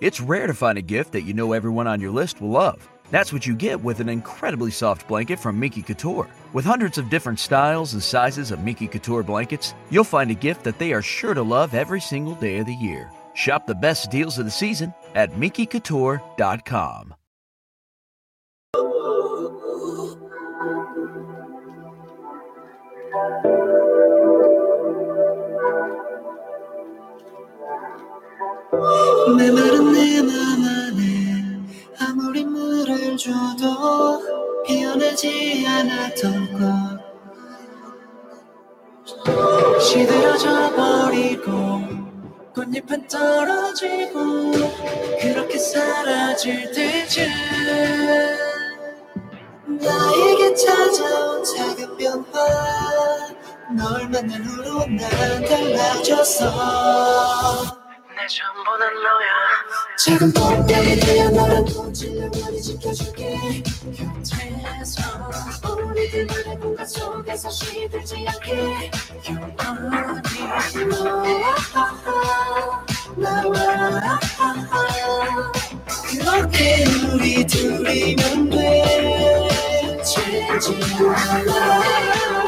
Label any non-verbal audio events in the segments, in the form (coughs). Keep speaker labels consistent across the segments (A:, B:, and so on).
A: It's rare to find a gift that you know everyone on your list will love. That's what you get with an incredibly soft blanket from Miki Couture. With hundreds of different styles and sizes of Miki Couture blankets, you'll find a gift that they are sure to love every single day of the year. Shop the best deals of the season at MikiCouture.com.
B: 내맘 안에 아무리 물을 줘도 피어나지 않았던 것 시들어져 버리고 꽃잎은 떨어지고 그렇게 사라질 때쯤 나에게 찾아온 작은 변화. 널 만난 후로 난 달라졌어 내 전부는 너야. 작은 되어 너를 꽃을 영원히 지켜줄게. 곁에서 우리들만의 공간 속에서 시들지 않게. 영원히 너와 나와 그렇게 우리 둘이면 돼. life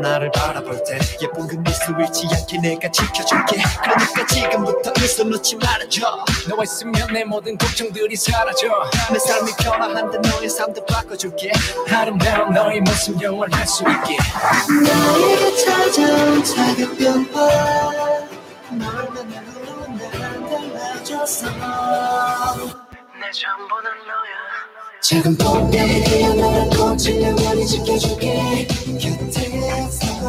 C: 나를 바라볼 때 예쁜 그 미소 잃지 않게 내가 지켜줄게. 그러니까 지금부터 미소 놓지 말아줘.
D: 너와 있으면 내 모든 걱정들이 사라져.
C: 내 삶이 변화한데 너의 삶도 바꿔줄게.
D: 아름다운 너의 모습 영원할 수 있게.
B: 나에게 찾아온 작은 변화 널 만난 후로 난 달라졌어 내 전부는 너야. 작은 봄에 되어 너를 꽃을 영원히 지켜줄게. 곁에서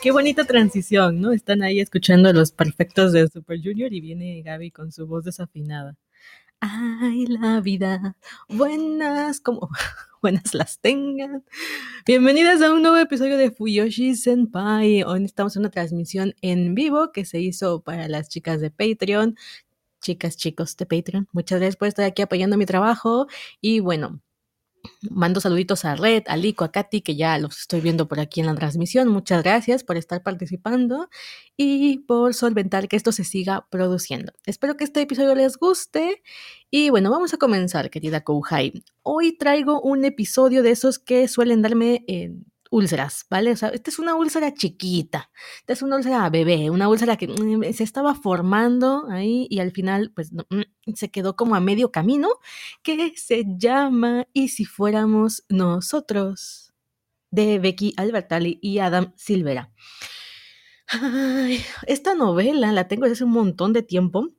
E: Qué bonita transición, ¿no? Están ahí escuchando los perfectos de Super Junior y viene Gaby con su voz desafinada. Ay, la vida, buenas como (laughs) buenas las tengan. Bienvenidas a un nuevo episodio de Fuyoshi Senpai. Hoy estamos en una transmisión en vivo que se hizo para las chicas de Patreon. Chicas, chicos de Patreon, muchas gracias por estar aquí apoyando mi trabajo. Y bueno, Mando saluditos a Red, a Lico, a Katy, que ya los estoy viendo por aquí en la transmisión. Muchas gracias por estar participando y por solventar que esto se siga produciendo. Espero que este episodio les guste. Y bueno, vamos a comenzar, querida Kouhai. Hoy traigo un episodio de esos que suelen darme eh, úlceras, ¿vale? O sea, esta es una úlcera chiquita, esta es una úlcera bebé, una úlcera que mm, se estaba formando ahí y al final, pues, no, mm, se quedó como a medio camino, que se llama Y si fuéramos nosotros, de Becky Albertalli y Adam Silvera. Esta novela la tengo desde hace un montón de tiempo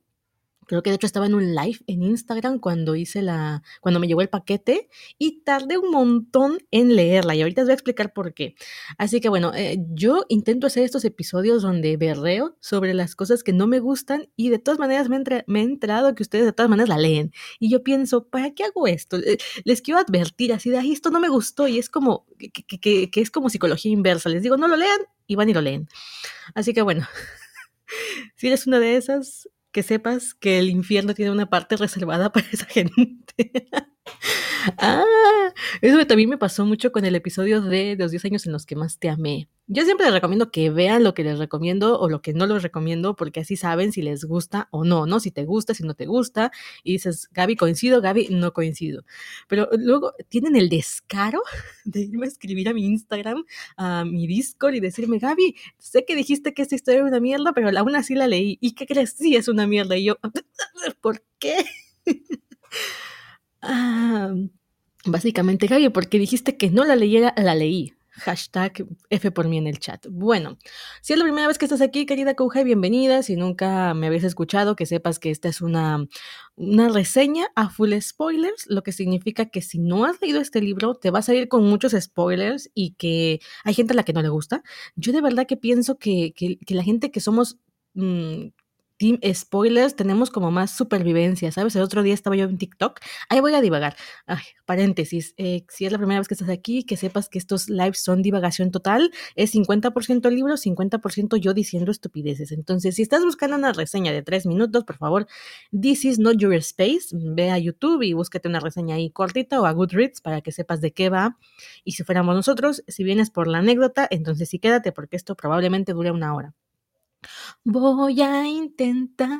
E: Creo que de hecho estaba en un live en Instagram cuando hice la, cuando me llegó el paquete y tardé un montón en leerla y ahorita os voy a explicar por qué. Así que bueno, eh, yo intento hacer estos episodios donde berreo sobre las cosas que no me gustan y de todas maneras me, me he enterado que ustedes de todas maneras la leen. Y yo pienso, ¿para qué hago esto? Eh, les quiero advertir así de, ahí esto no me gustó y es como, que, que, que es como psicología inversa. Les digo, no lo lean y van y lo leen. Así que bueno. (laughs) Si eres una de esas, que sepas que el infierno tiene una parte reservada (laughs) para esa gente. Ah, eso también me pasó mucho con el episodio de los 10 años en los que más te amé. Yo siempre les recomiendo que vean lo que les recomiendo o lo que no les recomiendo, porque así saben si les gusta o no, ¿no? Si te gusta, si no te gusta. Y dices, Gaby, coincido, Gaby, no coincido. Pero luego tienen el descaro (laughs) de irme a escribir a mi Instagram, a mi Discord y decirme, Gaby, sé que dijiste que esta historia era una mierda, pero aún así la leí. ¿Y qué crees? Sí, es una mierda. Y yo, (laughs) ¿por qué? (laughs) ah, básicamente, Gaby, porque dijiste que no la leyera, la leí. Hashtag F por mí en el chat. Bueno, si es la primera vez que estás aquí, querida Kouhai, bienvenida. Si nunca me habéis escuchado, que sepas que esta es una, una reseña a full spoilers, lo que significa que si no has leído este libro, te vas a ir con muchos spoilers y que hay gente a la que no le gusta. Yo de verdad que pienso que, que, la gente que somos mmm, Team Spoilers tenemos como más supervivencia, ¿sabes? El otro día estaba yo en TikTok, ahí voy a divagar. Paréntesis, eh, si es la primera vez que estás aquí, que sepas que estos lives son divagación total, es 50% libro, 50% yo diciendo estupideces. Entonces, si estás buscando una reseña de tres minutos, por favor, This is not your space, ve a YouTube y búsquete una reseña ahí cortita o a Goodreads para que sepas de qué va. Y si fuéramos nosotros, si vienes por la anécdota, entonces sí quédate porque esto probablemente dure una hora. Voy a intentar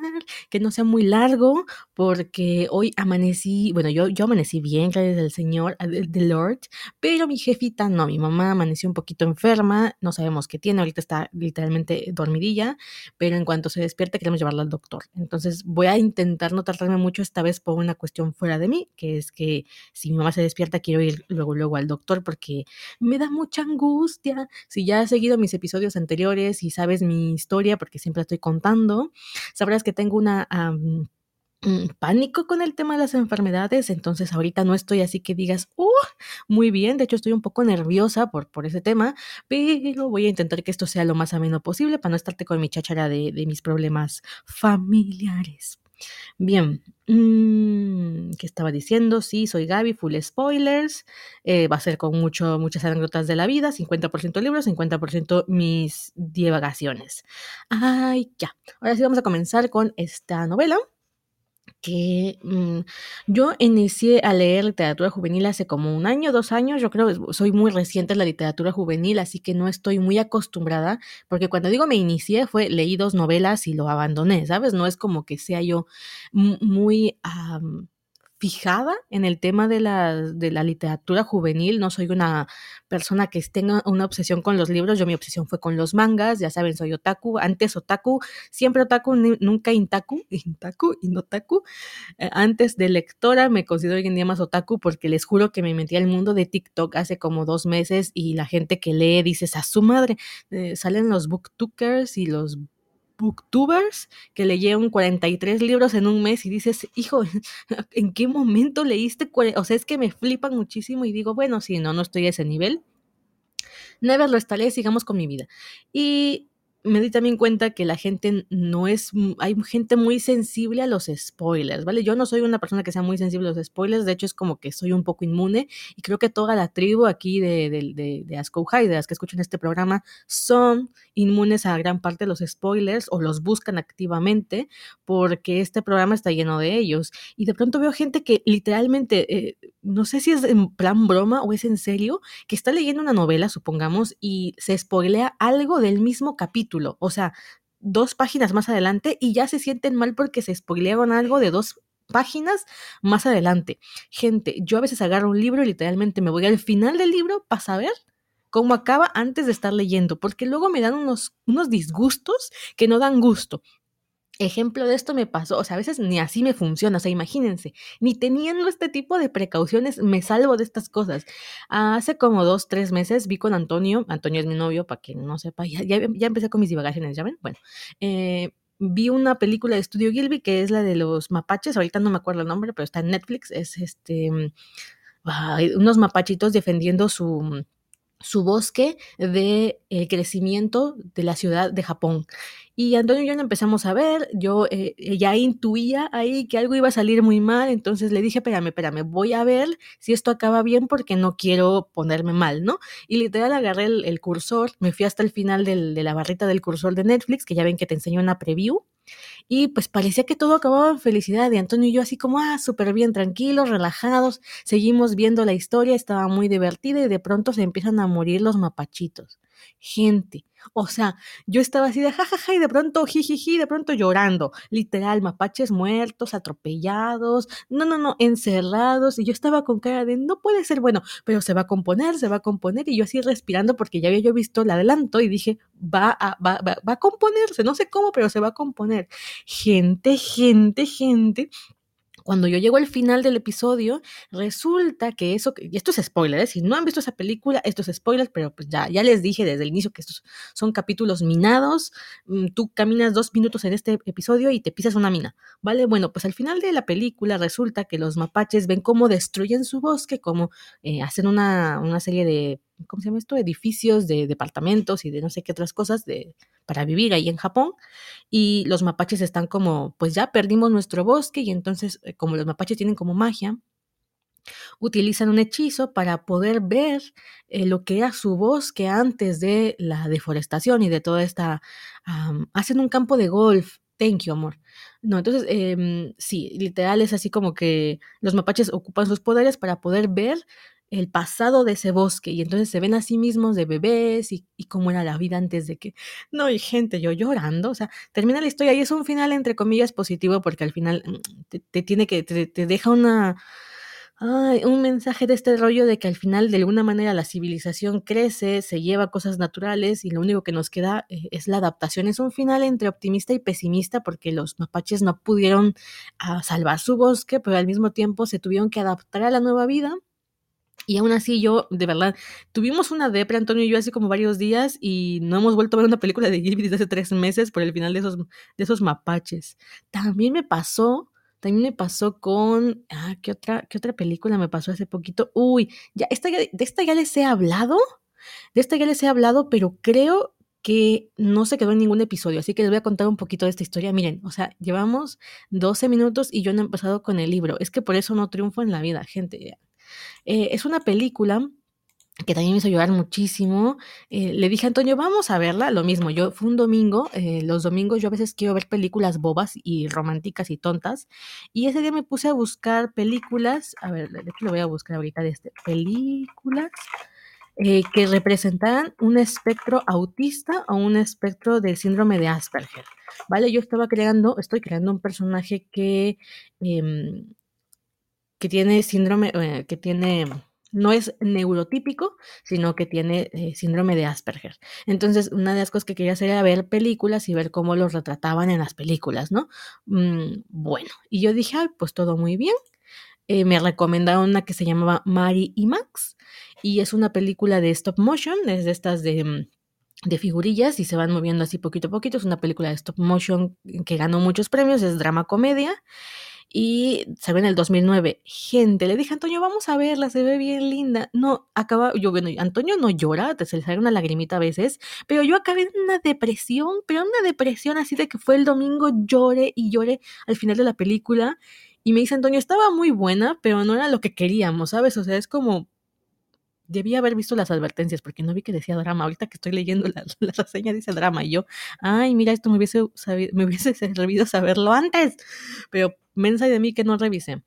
E: que no sea muy largo porque hoy amanecí, bueno, yo, yo amanecí bien, gracias al Señor, del Lord, pero mi jefita no, mi mamá amaneció un poquito enferma, no sabemos qué tiene, ahorita está literalmente dormidilla, pero en cuanto se despierte queremos llevarla al doctor. Entonces voy a intentar no tratarme mucho esta vez por una cuestión fuera de mí, que es que si mi mamá se despierta quiero ir luego, luego al doctor porque me da mucha angustia. Si ya has seguido mis episodios anteriores y sabes mi historia, porque siempre estoy contando, sabrás que tengo una... pánico con el tema de las enfermedades, entonces ahorita no estoy así que digas, uh, muy bien, de hecho estoy un poco nerviosa por, por ese tema, pero voy a intentar que esto sea lo más ameno posible para no estarte con mi cháchara de, de mis problemas familiares. Bien, mmm, ¿qué estaba diciendo? Sí, soy Gaby, full spoilers. Eh, va a ser con mucho, muchas anécdotas de la vida, 50% libros, 50% mis divagaciones. Ay, ya. Ahora sí vamos a comenzar con esta novela que mm, yo inicié a leer literatura juvenil hace como un año, dos años, yo creo, soy muy reciente en la literatura juvenil, así que no estoy muy acostumbrada, porque cuando digo me inicié fue leí dos novelas y lo abandoné, ¿sabes? No es como que sea yo muy fijada en el tema de la, de la literatura juvenil, no soy una persona que tenga una obsesión con los libros, yo mi obsesión fue con los mangas, ya saben, soy otaku, antes otaku, siempre otaku, nunca intaku, (laughs) intaku, inotaku, eh, antes de lectora me considero hoy en día más otaku porque les juro que me metí al mundo de TikTok hace como dos meses y la gente que lee dices a su madre, eh, salen los booktubers y los booktubers que leyeron 43 libros en un mes y dices, hijo, (laughs) ¿en qué momento leíste? O sea, es que me flipan muchísimo y digo, bueno, si no, no estoy a ese nivel. Never lo estaré, sigamos con mi vida. Y me di también cuenta que la gente no es, hay gente muy sensible a los spoilers, ¿vale? Yo no soy una persona que sea muy sensible a los spoilers, de hecho es como que soy un poco inmune y creo que toda la tribu aquí de, de, de, de Asko High, que escuchan este programa, son inmunes a gran parte de los spoilers o los buscan activamente porque este programa está lleno de ellos. Y de pronto veo gente que literalmente, eh, no sé si es en plan broma o es en serio, que está leyendo una novela, supongamos, y se spoilea algo del mismo capítulo o sea, dos páginas más adelante y ya se sienten mal porque se spoilearon algo de dos páginas más adelante. Gente, yo a veces agarro un libro y literalmente me voy al final del libro para saber cómo acaba antes de estar leyendo, porque luego me dan unos, unos disgustos que no dan gusto. Ejemplo de esto me pasó, o sea, a veces ni así me funciona, o sea, imagínense, ni teniendo este tipo de precauciones me salvo de estas cosas. Hace como dos, tres meses vi con Antonio, Antonio es mi novio, para quien no sepa, ya, ya, empecé con mis divagaciones, ¿ya ven? Bueno, eh, vi una película de Estudio Gilby que es la de los mapaches, ahorita no me acuerdo el nombre, pero está en Netflix, es este, mm, unos mapachitos defendiendo su, su bosque de el crecimiento de la ciudad de Japón. Y Antonio y yo lo empezamos a ver, yo eh, ya intuía ahí que algo iba a salir muy mal, entonces le dije, espérame, espérame, voy a ver si esto acaba bien porque no quiero ponerme mal, ¿no? Y literal agarré el, el cursor, me fui hasta el final de la barrita del cursor de Netflix, que ya ven que te enseño una preview, y pues parecía que todo acababa en felicidad, y Antonio y yo así como, ah, súper bien, tranquilos, relajados, seguimos viendo la historia, estaba muy divertida y de pronto se empiezan a morir los mapachitos. Gente, o sea, yo estaba así de jajaja y de pronto jijiji, de pronto llorando, literal, mapaches muertos, atropellados, no, no, no, encerrados, y yo estaba con cara de no puede ser bueno, pero se va a componer, se va a componer, y yo así respirando porque ya había yo visto el adelanto y dije, va va, va, va a componerse, no sé cómo, pero se va a componer. Gente, gente, gente, cuando yo llego al final del episodio, resulta que eso, y esto es spoiler, ¿eh? si no han visto esa película, esto es spoiler, pero pues ya, ya les dije desde el inicio que estos son capítulos minados, mm, tú caminas dos minutos en este episodio y te pisas una mina, ¿vale? Bueno, pues al final de la película resulta que los mapaches ven cómo destruyen su bosque, cómo eh, hacen una, una serie de, ¿cómo se llama esto? Edificios de departamentos y de no sé qué otras cosas de, para vivir ahí en Japón y los mapaches están como, pues ya perdimos nuestro bosque y entonces eh, como los mapaches tienen como magia, utilizan un hechizo para poder ver eh, lo que era su bosque antes de la deforestación y de toda esta... am, hacen un campo de golf. Thank you, amor. No, entonces, em, sí, literal es así como que los mapaches ocupan sus poderes para poder ver el pasado de ese bosque y entonces se ven a sí mismos de bebés y, cómo era la vida antes de que... No, y gente, yo llorando, o sea, termina la historia y es un final entre comillas positivo porque al final mm, te, tiene que, te, te deja una, un mensaje de este rollo de que al final de alguna manera la civilización crece, se lleva cosas naturales y lo único que nos queda eh, es la adaptación. Es un final entre optimista y pesimista porque los mapaches no pudieron ah, salvar su bosque, pero al mismo tiempo se tuvieron que adaptar a la nueva vida. Y aún así yo, de verdad, tuvimos una depre, Antonio y yo, hace como varios días y no hemos vuelto a ver una película de Gilby desde hace tres meses por el final de esos, de esos mapaches. También me pasó, también me pasó con, ah, ¿qué otra, qué otra película me pasó hace poquito? Uy, ya, esta, de esta ya les he hablado, de esta ya les he hablado, pero creo que no se quedó en ningún episodio, así que les voy a contar un poquito de esta historia. Miren, o sea, llevamos 12 minutos y yo no he empezado con el libro. Es que por eso no triunfo en la vida, gente. Eh, es una película que también me hizo llorar muchísimo. Eh, le dije a Antonio, vamos a verla. Lo mismo, yo fue un domingo. eh, los domingos yo a veces quiero ver películas bobas y románticas y tontas. Y ese día me puse a buscar películas. A ver, de lo voy a buscar ahorita de este. Películas que representaran un espectro autista o un espectro del síndrome de Asperger. Vale, yo estaba creando, estoy creando un personaje que em, que tiene síndrome, eh, que tiene, no es neurotípico, sino que tiene eh, síndrome de Asperger. Entonces, una de las cosas que quería hacer era ver películas y ver cómo los retrataban en las películas, ¿no? Mm, bueno, y yo dije, ay, pues todo muy bien. Eh, me recomendaron una que se llamaba Mari y Max, y es una película de stop motion, es de estas de... mm, de figurillas y se van moviendo así poquito a poquito. Es una película de stop motion que ganó muchos premios, es drama comedia y ve en el 2009. Gente, le dije Antonio, vamos a verla, se ve bien linda. No, acaba, yo, bueno, Antonio no llora, te se le sale una lagrimita a veces, pero yo acabé en una depresión, pero una depresión así de que fue el domingo, lloré y lloré al final de la película. Y me dice Antonio, estaba muy buena, pero no era lo que queríamos, ¿sabes? O sea, es como, debía haber visto las advertencias porque no vi que decía drama. Ahorita que estoy leyendo (laughs) la, la reseña dice drama y yo, ay, mira, esto me hubiese, sabido, me hubiese (laughs) servido saberlo antes. Pero mensa de mí que no revisé.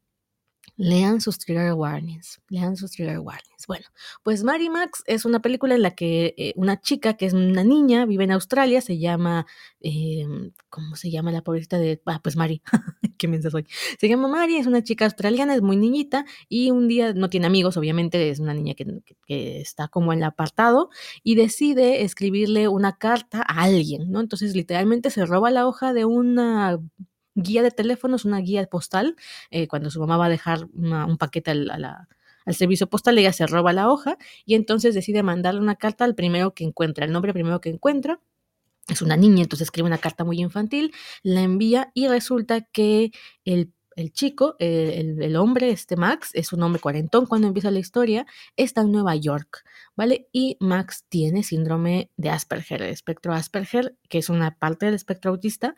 E: Lean sus trigger warnings, lean sus trigger warnings. Bueno, pues Mary Max es una película en la que eh, una chica que es una niña, vive en Australia, se llama, eh, ¿cómo se llama la pobrecita de, ah, pues Mari, (laughs) qué mensa soy. Se llama Mari, es una chica australiana, es muy niñita y un día no tiene amigos, obviamente es una niña que, que- que está como en el apartado y decide escribirle una carta a alguien, ¿no? Entonces literalmente se roba la hoja de una guía de teléfonos, una guía postal, eh, cuando su mamá va a dejar un paquete al, servicio postal, ella se roba la hoja y entonces decide mandarle una carta al primero que encuentra, el nombre primero que encuentra. es una niña, entonces escribe una carta muy infantil, la envía y resulta que el, chico, el, el, hombre, este Max, es un hombre cuarentón cuando empieza la historia, está en Nueva York, ¿vale? Y Max tiene síndrome de Asperger, el espectro Asperger, que es una parte del espectro autista,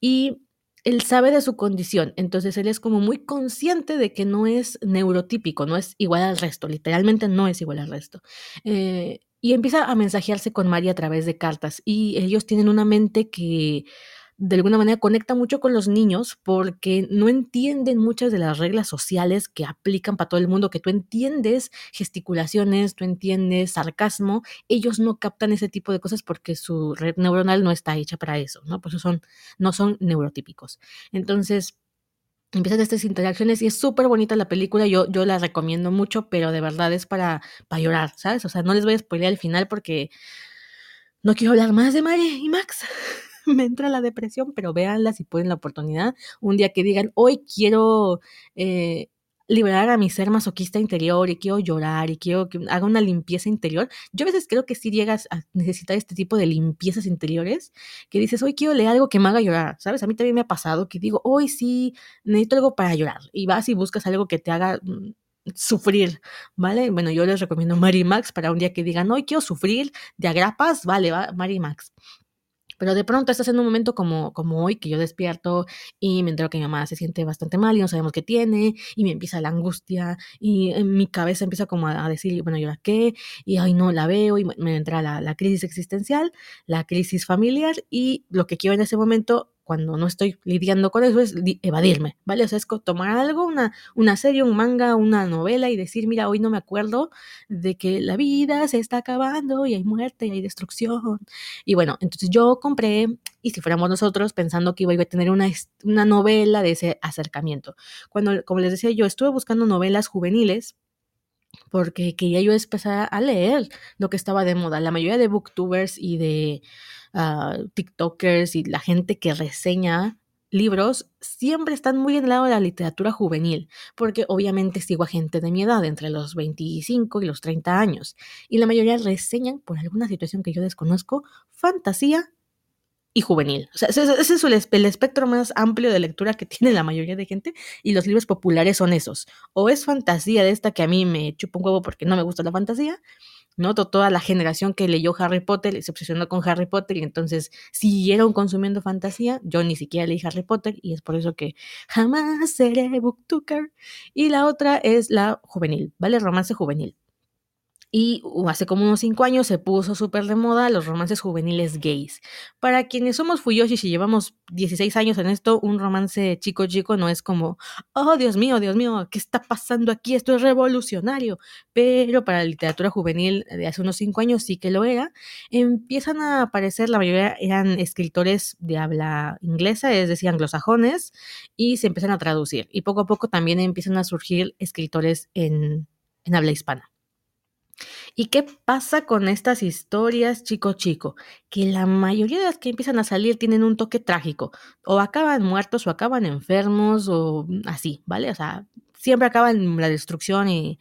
E: y él sabe de su condición, entonces él es como muy consciente de que no es neurotípico, no es igual al resto, literalmente no es igual al resto. Eh, y empieza a mensajearse con Mari a través de cartas. Y ellos tienen una mente que de alguna manera conecta mucho con los niños porque no entienden muchas de las reglas sociales que aplican para todo el mundo, que tú entiendes gesticulaciones, tú entiendes sarcasmo, ellos no captan ese tipo de cosas porque su red neuronal no está hecha para eso, ¿no? Por eso son, no son neurotípicos. Entonces, empiezan estas interacciones y es súper bonita la película, yo, yo la recomiendo mucho, pero de verdad es para, para llorar, ¿sabes? O sea, no les voy a spoilear el final porque no quiero hablar más de Mari y Max. (laughs) Me entra la depresión, pero véanla si pueden la oportunidad. Un día que digan, hoy quiero eh, liberar a mi ser masoquista interior y quiero llorar y quiero que haga una limpieza interior. Yo a veces creo que si llegas a necesitar este tipo de limpiezas interiores, que dices, hoy quiero leer algo que me haga llorar, ¿sabes? A mí también me ha pasado que digo, hoy sí necesito algo para llorar y vas y buscas algo que te haga mm, sufrir, ¿vale? Bueno, yo les recomiendo Mary Max para un día que digan, hoy quiero sufrir de agrapas, vale, va, Mary Max. Pero de pronto estás en un momento como, como hoy, que yo despierto y me entero que mi mamá se siente bastante mal y no sabemos qué tiene, y me empieza la angustia, y en mi cabeza empieza como a, decir, bueno, ¿y ahora qué? Y ay, no la veo, y me entra la, la crisis existencial, la crisis familiar, y lo que quiero en ese momento cuando no estoy lidiando con eso es evadirme, ¿vale? O sea, es tomar algo, una, una serie, un manga, una novela y decir, mira, hoy no me acuerdo de que la vida se está acabando y hay muerte y hay destrucción. Y bueno, entonces yo compré, y si fuéramos nosotros, pensando que iba a tener una, una novela de ese acercamiento. Cuando, como les decía, yo estuve buscando novelas juveniles porque quería yo empezar a leer lo que estaba de moda. La mayoría de booktubers y de uh, TikTokers y la gente que reseña libros siempre están muy en el lado de la literatura juvenil, porque obviamente sigo a gente de mi edad, entre los 25 y los 30 años, y la mayoría reseñan, por alguna situación que yo desconozco, fantasía y juvenil. O sea, ese, es el, espectro más amplio de lectura que (laughs) tiene la mayoría de gente y los libros populares son esos. O es fantasía de esta que a mí me chupa un huevo porque no me gusta la fantasía, ¿no? Toda la generación que leyó Harry Potter se obsesionó con Harry Potter y entonces siguieron consumiendo fantasía. Yo ni siquiera leí Harry Potter y es por eso que jamás seré booktuber. Y la otra es la juvenil, ¿vale? Romance juvenil. Y uh, hace como unos cinco años se puso súper de moda los romances juveniles gays. Para quienes somos fuyoshis y llevamos 16 años en esto, un romance chico-chico no es como, oh Dios mío, Dios mío, ¿qué está pasando aquí? Esto es revolucionario. Pero para la literatura juvenil de hace unos cinco años sí que lo era. Empiezan a aparecer, la mayoría eran escritores de habla inglesa, es decir, anglosajones, y se empiezan a traducir. Y poco a poco también empiezan a surgir escritores en, en habla hispana. ¿Y qué pasa con estas historias chico chico? Que la mayoría de las que empiezan a salir tienen un toque trágico. O acaban muertos o acaban enfermos o así, ¿vale? O sea, siempre acaban en la destrucción y,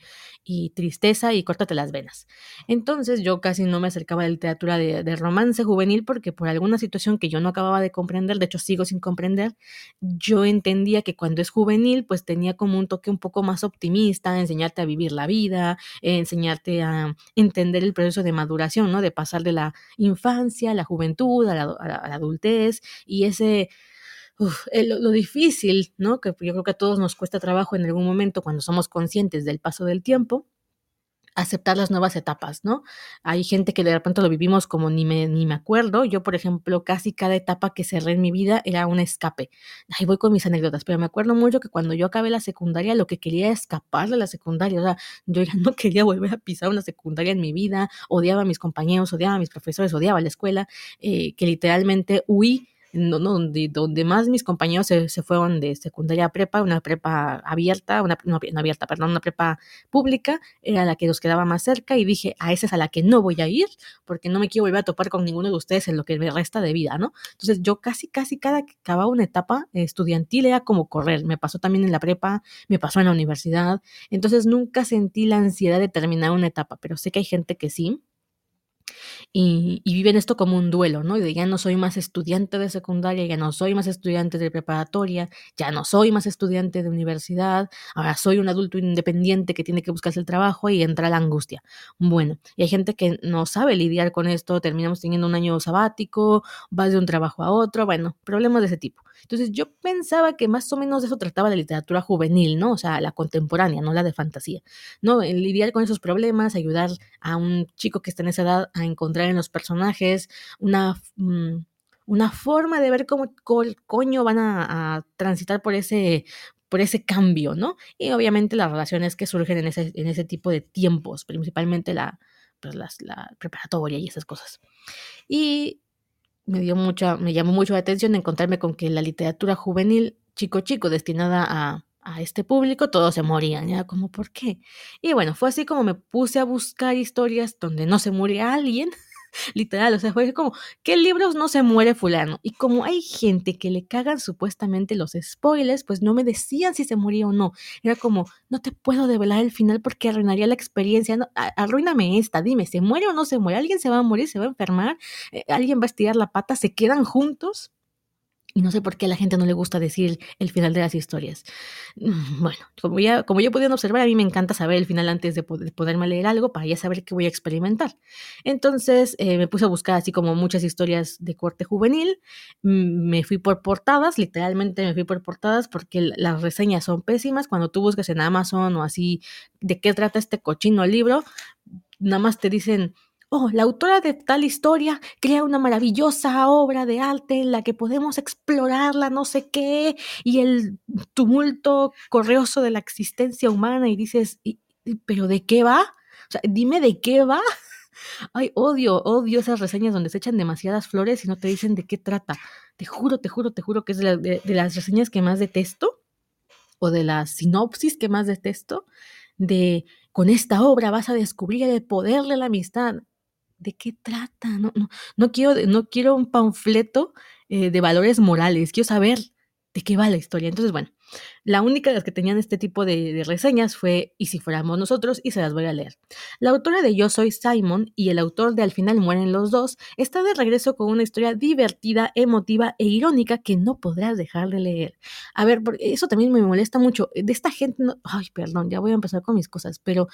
E: tristeza y córtate las venas. Entonces yo casi no me acercaba a la literatura de, romance juvenil porque por alguna situación que yo no acababa de comprender, de hecho sigo sin comprender, yo entendía que cuando es juvenil pues tenía como un toque un poco más optimista, enseñarte a vivir la vida, enseñarte a entender el proceso de maduración, ¿no? De pasar de la infancia a la juventud, a la, a la adultez y ese lo, difícil, ¿no? Que yo creo que a todos nos cuesta trabajo en algún momento cuando somos conscientes del paso del tiempo, aceptar las nuevas etapas, ¿no? Hay gente que de repente lo vivimos como ni me, ni me acuerdo. Yo, por ejemplo, casi cada etapa que cerré en mi vida era un escape. Ahí voy con mis anécdotas, pero me acuerdo mucho que cuando yo acabé la secundaria, lo que quería era escapar de la secundaria. O sea, yo ya (laughs) no quería volver a pisar una secundaria en mi vida. Odiaba a mis compañeros, odiaba a mis profesores, odiaba la escuela, eh, que literalmente huí donde, donde más mis compañeros se, fueron de secundaria a prepa, una prepa abierta, una, no, abierta, perdón, una prepa pública, era la que nos quedaba más cerca y dije, a esa es a la que no voy a ir porque no me quiero volver a topar con ninguno de ustedes en lo que me resta de vida, ¿no? Entonces yo casi, casi cada que acababa una etapa estudiantil era como correr, me pasó también en la prepa, me pasó en la universidad, entonces nunca sentí la ansiedad de terminar una etapa, pero sé que hay gente que sí y, y viven esto como un duelo, ¿no? De ya no soy más estudiante de secundaria, ya no soy más estudiante de preparatoria, ya no soy más estudiante de universidad, ahora soy un adulto independiente que tiene que buscarse el trabajo y entra la angustia. Bueno, y hay gente que no sabe lidiar con esto, terminamos teniendo un año sabático, vas de un trabajo a otro, bueno, problemas de ese tipo. Entonces yo pensaba que más o menos de eso trataba la literatura juvenil, ¿no? O sea, la contemporánea, no la de fantasía, ¿no? El lidiar con esos problemas, ayudar a un chico que está en esa edad a encontrar en los personajes una... mm, una forma de ver cómo co- coño van a, transitar por ese, por ese cambio, ¿no? Y obviamente las relaciones que surgen en ese, en ese tipo de tiempos, principalmente la, pues la preparatoria y esas cosas. Y me dio mucha, me llamó mucho la atención encontrarme con que la literatura juvenil chico chico destinada a, a este público, todos se morían, ya como ¿por qué? Y bueno, fue así como me puse a buscar historias donde no se muere alguien, (laughs) literal, o sea, fue como, ¿qué libros no se muere fulano? Y como hay gente que le cagan supuestamente los spoilers, pues no me decían si se moría o no. Era como, no te puedo develar el final porque arruinaría la experiencia. Arruíname esta, dime, ¿se muere o no se muere? ¿Alguien se va a morir? ¿Se va a enfermar? Eh, ¿Alguien va a estirar la pata? ¿Se quedan juntos? Y no sé por qué a la gente no le gusta decir el final de las historias. Mm, Bueno, como ya, como ya pudieron observar, a mí me encanta saber el final antes de poder, poderme leer algo para ya saber qué voy a experimentar. Entonces eh, me puse a buscar así como muchas historias de corte juvenil. Mm, Me fui por portadas, literalmente me fui por portadas porque las reseñas son pésimas. Cuando tú buscas en Amazon o así de qué trata este cochino libro, nada más te dicen oh, la autora de tal historia crea una maravillosa obra de arte en la que podemos explorarla, no sé qué, y el tumulto correoso de la existencia humana, y dices, "¿Y- y- ¿pero de qué va? O sea, dime de qué va. (laughs) Ay, odio, odio esas reseñas donde se echan demasiadas flores y no te dicen de qué trata. Te juro, te juro, te juro que es de, la- de- las reseñas que más detesto, o de la sinopsis que más detesto, de con esta obra vas a descubrir el poder de la amistad. ¿De qué trata? No, no, no quiero, no quiero un panfleto eh, de valores morales, quiero saber de qué va la historia. Entonces, bueno, la única de las que tenían este tipo de, reseñas fue Y si fuéramos nosotros, y se las voy a leer. La autora de Yo soy Simon y el autor de Al final mueren los dos está de regreso con una historia divertida, emotiva e irónica que no podrás dejar de leer. A ver, eso también me molesta mucho. De esta gente, ay, perdón, ya voy a empezar con mis cosas, pero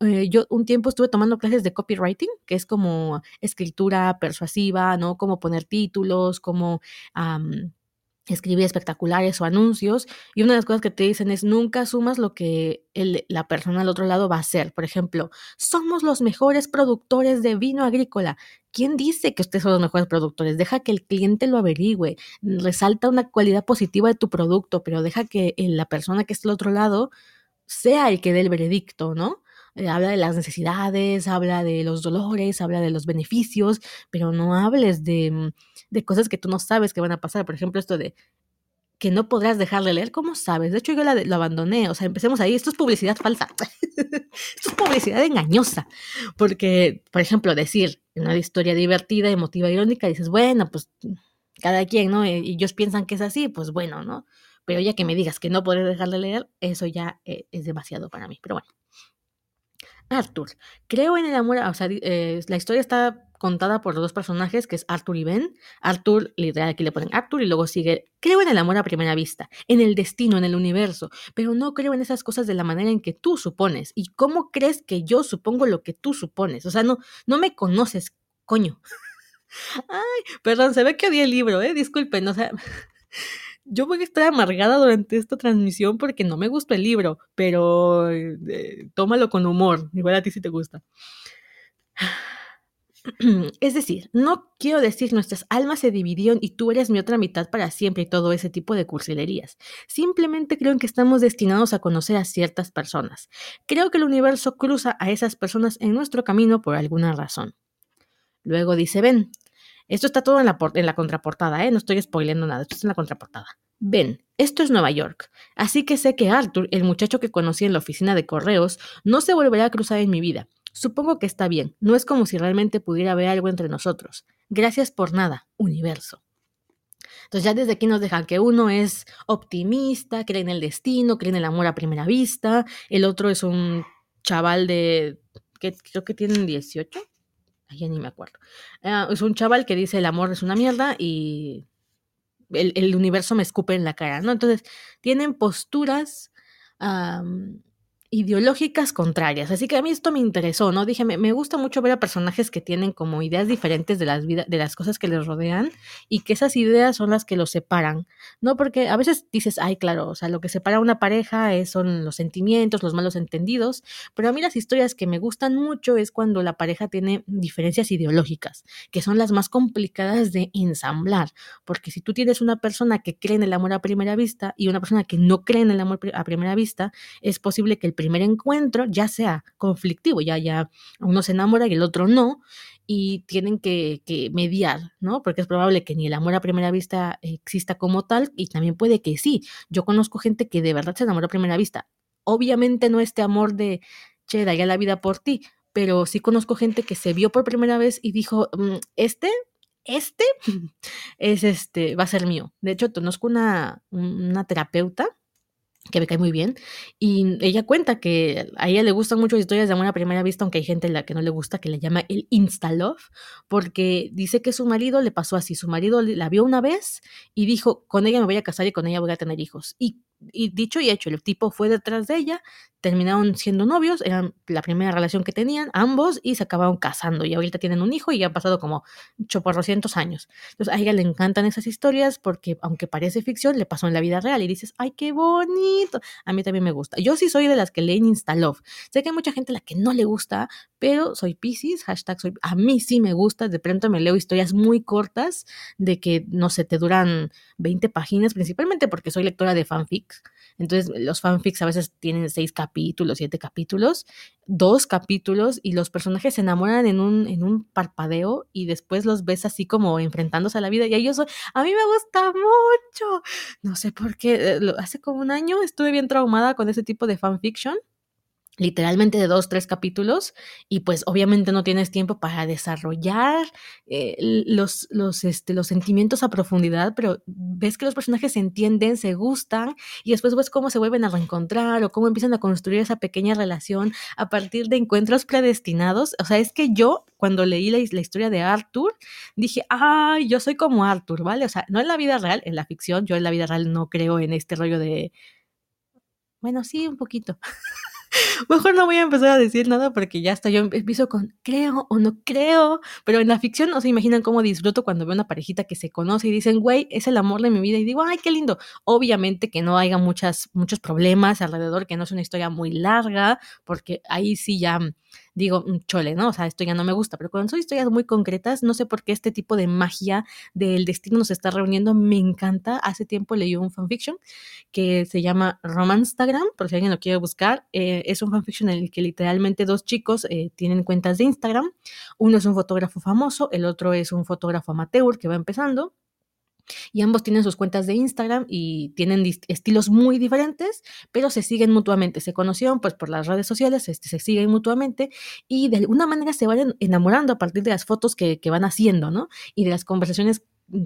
E: eh, yo un tiempo estuve tomando clases de copywriting, que es como escritura persuasiva, ¿no? Cómo poner títulos, cómo am, escribir espectaculares o anuncios. Y una de las cosas que te dicen es nunca asumas lo que la persona al otro lado va a hacer. Por ejemplo, somos los mejores productores de vino agrícola. ¿Quién dice que ustedes son los mejores productores? Deja que el cliente lo averigüe. Resalta una cualidad positiva de tu producto, pero deja que eh, la persona que está al otro lado sea el que dé el veredicto, ¿no? Eh, habla de las necesidades, habla de los dolores, habla de los beneficios, pero no hables de, mm, de cosas que tú no sabes que van a pasar. Por ejemplo, esto de que no podrás dejar de leer, ¿cómo sabes? De hecho, yo la, lo abandoné, o sea, empecemos ahí, esto es publicidad falsa, (laughs) esto es publicidad engañosa, porque, por ejemplo, decir una historia divertida, emotiva, irónica, dices, bueno, pues cada quien, ¿no? Y ellos piensan que es así, pues bueno, ¿no? Pero ya que me digas que no podré dejar de leer, eso ya eh, es demasiado para mí, pero bueno. Arthur. Creo en el amor, o sea, eh, la historia está contada por los dos personajes, que es Arthur y Ben. Arthur, literal, aquí le ponen Arthur y luego sigue, creo en el amor a primera vista, en el destino, en el universo, pero no creo en esas cosas de la manera en que tú supones. ¿Y cómo crees que yo supongo lo que tú supones? O sea, no, no me conoces, coño. (laughs) Ay, perdón, se ve que odié el libro, ¿eh? Disculpen, o sea, (laughs) yo voy a estar amargada durante esta transmisión porque no me gusta el libro, pero eh, tómalo con humor, igual a ti si te gusta. (sighs) Es decir, no quiero decir nuestras almas se dividieron y tú eres mi otra mitad para siempre y todo ese tipo de cursilerías. Simplemente creo que estamos destinados a conocer a ciertas personas. Creo que el universo cruza a esas personas en nuestro camino por alguna razón. Luego dice Ben. Esto está todo en la, en la contraportada, ¿eh? No estoy spoileando nada, esto está en la contraportada. Ben, esto es Nueva York, así que sé que Arthur, el muchacho que conocí en la oficina de correos, no se volverá a cruzar en mi vida. Supongo que está bien, no es como si realmente pudiera haber algo entre nosotros. Gracias por nada, universo. Entonces ya desde aquí nos dejan que uno es optimista, cree en el destino, cree en el amor a primera vista, el otro es un chaval de, que creo que tienen 18, Ya ni me acuerdo. Ah, es un chaval que dice el amor es una mierda y el, el universo me escupe en la cara, ¿no? Entonces, tienen posturas ideológicas contrarias. Así que a mí esto me interesó, ¿no? Dije, me, gusta mucho ver a personajes que tienen como ideas diferentes de las, vida, de las cosas que les rodean y que esas ideas son las que los separan, ¿no? Porque a veces dices, ay, claro, o sea, lo que separa a una pareja es, son los sentimientos, los malos entendidos, pero a mí las historias que me gustan mucho es cuando la pareja tiene diferencias ideológicas, que son las más complicadas de ensamblar, porque si tú tienes una persona que cree en el amor a primera vista y una persona que no cree en el amor a primera vista, es posible que el primer encuentro ya sea conflictivo, ya, ya uno se enamora y el otro no, y tienen que, que, mediar, ¿no? Porque es probable que ni el amor a primera vista exista como tal, y también puede que sí. Yo conozco gente que de verdad se enamoró a primera vista. Obviamente no este amor de, che, daría la vida por ti, pero sí conozco gente que se vio por primera vez y dijo, mm, este este (laughs) es este, va a ser mío. De hecho, conozco una, una terapeuta que me cae muy bien, y ella cuenta que a ella le gustan mucho historias de amor a primera vista, aunque hay gente a la que no le gusta, que le llama el insta-love, porque dice que su marido le pasó así, su marido la vio una vez y dijo, con ella me voy a casar y con ella voy a tener hijos, y, y dicho y hecho, el tipo fue detrás de ella, terminaron siendo novios, eran la primera relación que tenían ambos y se acabaron casando y ahorita tienen un hijo y ya han pasado como choporrocientos años. Entonces a ella le encantan esas historias porque aunque parece ficción, le pasó en la vida real y dices, ay, qué bonito. A mí también me gusta. Yo sí soy de las que leen Instalove. Sé que hay mucha gente a la que no le gusta, pero soy Pisces, hashtag soy, a mí sí me gusta, de pronto me leo historias muy cortas de que, no sé, te duran 20 páginas, principalmente porque soy lectora de fanfics. Entonces los fanfics a veces tienen seis capítulos capítulos, siete capítulos, dos capítulos y los personajes se enamoran en un, en un parpadeo y después los ves así como enfrentándose a la vida y ellos, a mí me gusta mucho, no sé por qué, hace como un año estuve bien traumada con ese tipo de fanfiction literalmente de dos, tres capítulos y pues obviamente no tienes tiempo para desarrollar eh, los, los, este, los sentimientos a profundidad, pero ves que los personajes se entienden, se gustan y después ves cómo se vuelven a reencontrar o cómo empiezan a construir esa pequeña relación a partir de encuentros predestinados. O sea, es que yo cuando leí la, la historia de Arthur dije, ay, yo soy como Arthur, ¿vale? O sea, no en la vida real, en la ficción, yo en la vida real no creo en este rollo de... Bueno, sí, un poquito. (laughs) (laughs) Mejor no voy a empezar a decir nada porque ya hasta yo empiezo con creo o no creo, pero en la ficción no se imaginan cómo disfruto cuando veo una parejita que se conoce y dicen, güey, es el amor de mi vida y digo, ay, qué lindo. Obviamente que no haya muchas, muchos problemas alrededor, que no es una historia muy larga, porque ahí sí ya digo, mm, chole, ¿no? O sea, esto ya no me gusta, pero cuando son historias muy concretas, no sé por qué este tipo de magia del destino nos está reuniendo, me encanta. Hace tiempo leí un fanfiction que se llama Romanstagram, por si alguien lo quiere buscar. Eh, es un fanfiction en el que literalmente dos chicos eh, tienen cuentas de Instagram. Uno es un fotógrafo famoso, el otro es un fotógrafo amateur que va empezando y ambos tienen sus cuentas de Instagram y tienen estilos muy diferentes, pero se siguen mutuamente. Se conocieron pues por las redes sociales, este, se siguen mutuamente y de alguna manera se van enamorando a partir de las fotos que, que van haciendo, ¿no? Y de las conversaciones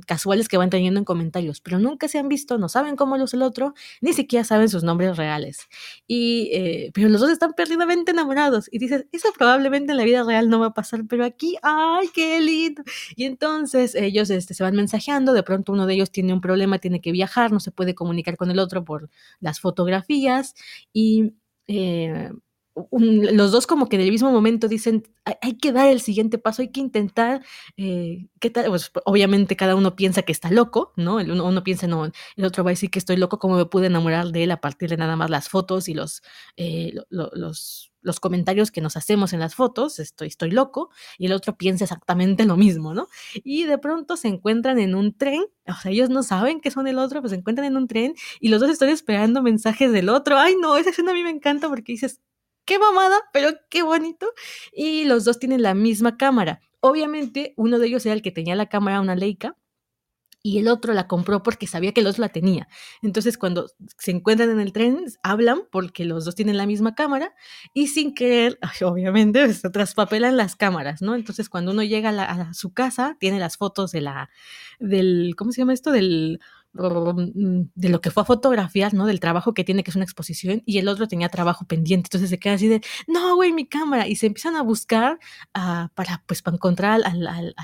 E: casuales que van teniendo en comentarios, pero nunca se han visto, no saben cómo luce el otro, ni siquiera saben sus nombres reales. Y, eh, pero los dos están perdidamente enamorados. Y dices, eso probablemente en la vida real no va a pasar, pero aquí, ¡ay, qué lindo! Y entonces ellos este, se van mensajeando, de pronto uno de ellos tiene un problema, tiene que viajar, no se puede comunicar con el otro por las fotografías y... Eh, los dos como que en el mismo momento dicen, hay, que dar el siguiente paso, hay que intentar, eh, ¿qué tal? Pues, obviamente cada uno piensa que está loco, ¿no? El uno, piensa, no, el otro va a decir que estoy loco, ¿cómo me pude enamorar de él a partir de nada más las fotos y los, eh, lo, lo, los, los comentarios que nos hacemos en las fotos, estoy, estoy loco, y el otro piensa exactamente lo mismo, ¿no? Y de pronto se encuentran en un tren, o sea, ellos no saben que son el otro, pues se encuentran en un tren y los dos están esperando mensajes del otro. Ay, no, esa escena a mí me encanta porque dices, qué mamada, pero qué bonito. Y los dos tienen la misma cámara. Obviamente, uno de ellos era el que tenía la cámara, una Leica, y el otro la compró porque sabía que el otro la tenía. Entonces, cuando se encuentran en el tren, hablan porque los dos tienen la misma cámara y sin querer, (laughs) obviamente, se traspapelan las cámaras, ¿no? Entonces, cuando uno llega a, la, a su casa, tiene las fotos de la, del, ¿cómo se llama esto? Del de lo que fue a fotografiar, ¿no? Del trabajo que tiene, que es una exposición, y el otro tenía trabajo pendiente. Entonces se queda así de, no, güey, mi cámara. Y se empiezan a buscar ah, para, pues, para encontrar al,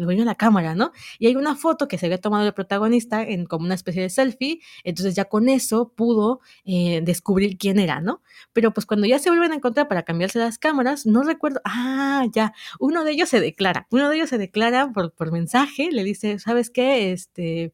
E: dueño de la cámara, ¿no? Y hay una foto que se había tomado el protagonista en como una especie de selfie. Entonces ya con eso pudo eh, descubrir quién era, ¿no? Pero pues cuando ya se vuelven a encontrar para cambiarse las cámaras, no recuerdo, ah, ya, uno de ellos se declara, uno de ellos se declara por, por mensaje, le dice, ¿sabes qué? Este,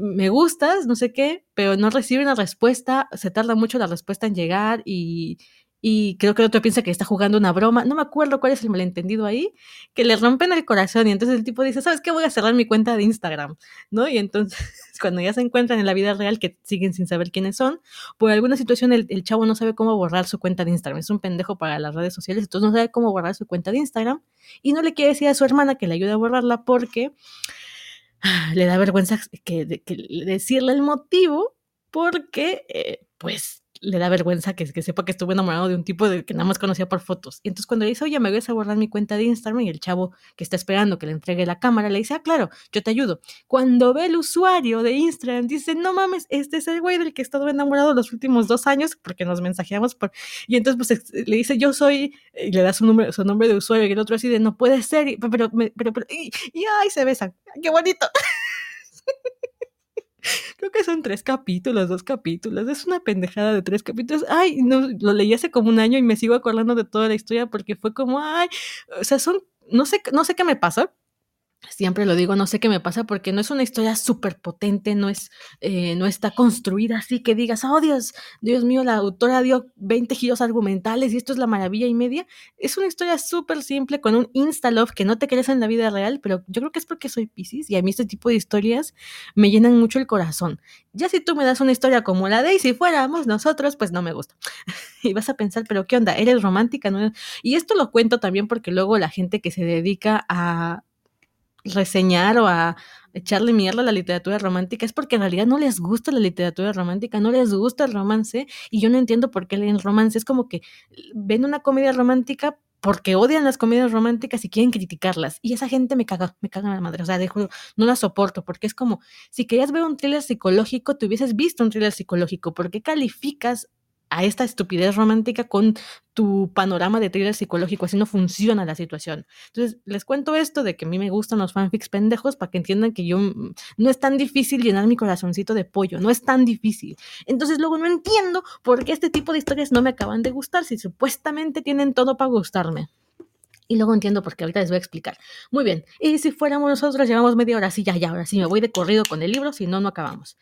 E: me gustas, no sé qué, pero no recibe una respuesta, se tarda mucho la respuesta en llegar y, y creo que el otro piensa que está jugando una broma, no me acuerdo cuál es el malentendido ahí, que le rompen el corazón y entonces el tipo dice, ¿sabes qué? Voy a cerrar mi cuenta de Instagram, ¿no? Y entonces (laughs) cuando ya se encuentran en la vida real, que siguen sin saber quiénes son, por alguna situación el, el chavo no sabe cómo borrar su cuenta de Instagram, es un pendejo para las redes sociales, entonces no sabe cómo borrar su cuenta de Instagram y no le quiere decir a su hermana que le ayude a borrarla porque le da vergüenza que, que decirle el motivo porque, eh, pues, le da vergüenza que, que, sepa que estuve enamorado de un tipo de, que nada más conocía por fotos. Y entonces cuando le dice, oye, me voy a borrar mi cuenta de Instagram, y el chavo que está esperando que le entregue la cámara le dice, ah, claro, yo te ayudo. Cuando ve el usuario de Instagram, dice, no mames, este es el güey del que he estado enamorado los últimos dos años, porque nos mensajeamos por... Y entonces pues le dice, yo soy, y le da su, nombre, su nombre de usuario, y el otro así de, no puede ser, pero, pero, pero, y, y ay, se besan, qué bonito. (laughs) Creo que son tres capítulos, dos capítulos. Es una pendejada de tres capítulos. Ay, no, lo leí hace como un año y me sigo acordando de toda la historia porque fue como, ay, o sea, son, no sé, no sé qué me pasa, Siempre lo digo, no sé qué me pasa porque no es una historia súper potente, no, es, eh, no está construida así que digas, oh Dios, Dios mío, la autora dio 20 giros argumentales y esto es la maravilla y media. Es una historia súper simple con un insta-love que no te crees en la vida real, pero yo creo que es porque soy Pisces y a mí este tipo de historias me llenan mucho el corazón. Ya si tú me das una historia como la de y si fuéramos nosotros, pues no me gusta. (laughs) y vas a pensar, pero ¿qué onda? ¿Eres romántica? ¿No? Y esto lo cuento también porque luego la gente que se dedica a reseñar o a echarle mierda a la literatura romántica es porque en realidad no les gusta la literatura romántica, no les gusta el romance y yo no entiendo por qué leen romance. Es como que ven una comedia romántica porque odian las comedias románticas y quieren criticarlas. Y esa gente me caga, me caga la madre. O sea, no la soporto porque es como, si querías ver un thriller psicológico, te hubieses visto un thriller psicológico. ¿Por qué calificas a esta estupidez romántica con tu panorama de thriller psicológico, así no funciona la situación. Entonces, les cuento esto de que a mí me gustan los fanfics pendejos para que entiendan que yo mm, no es tan difícil llenar mi corazoncito de pollo, no es tan difícil. Entonces, luego no entiendo por qué este tipo de historias no me acaban de gustar si supuestamente tienen todo para gustarme. Y luego entiendo por qué ahorita les voy a explicar. Muy bien, y si fuéramos nosotros, llevamos media hora, sí, ya, ya, ahora sí me voy de corrido con el libro, si no, no acabamos.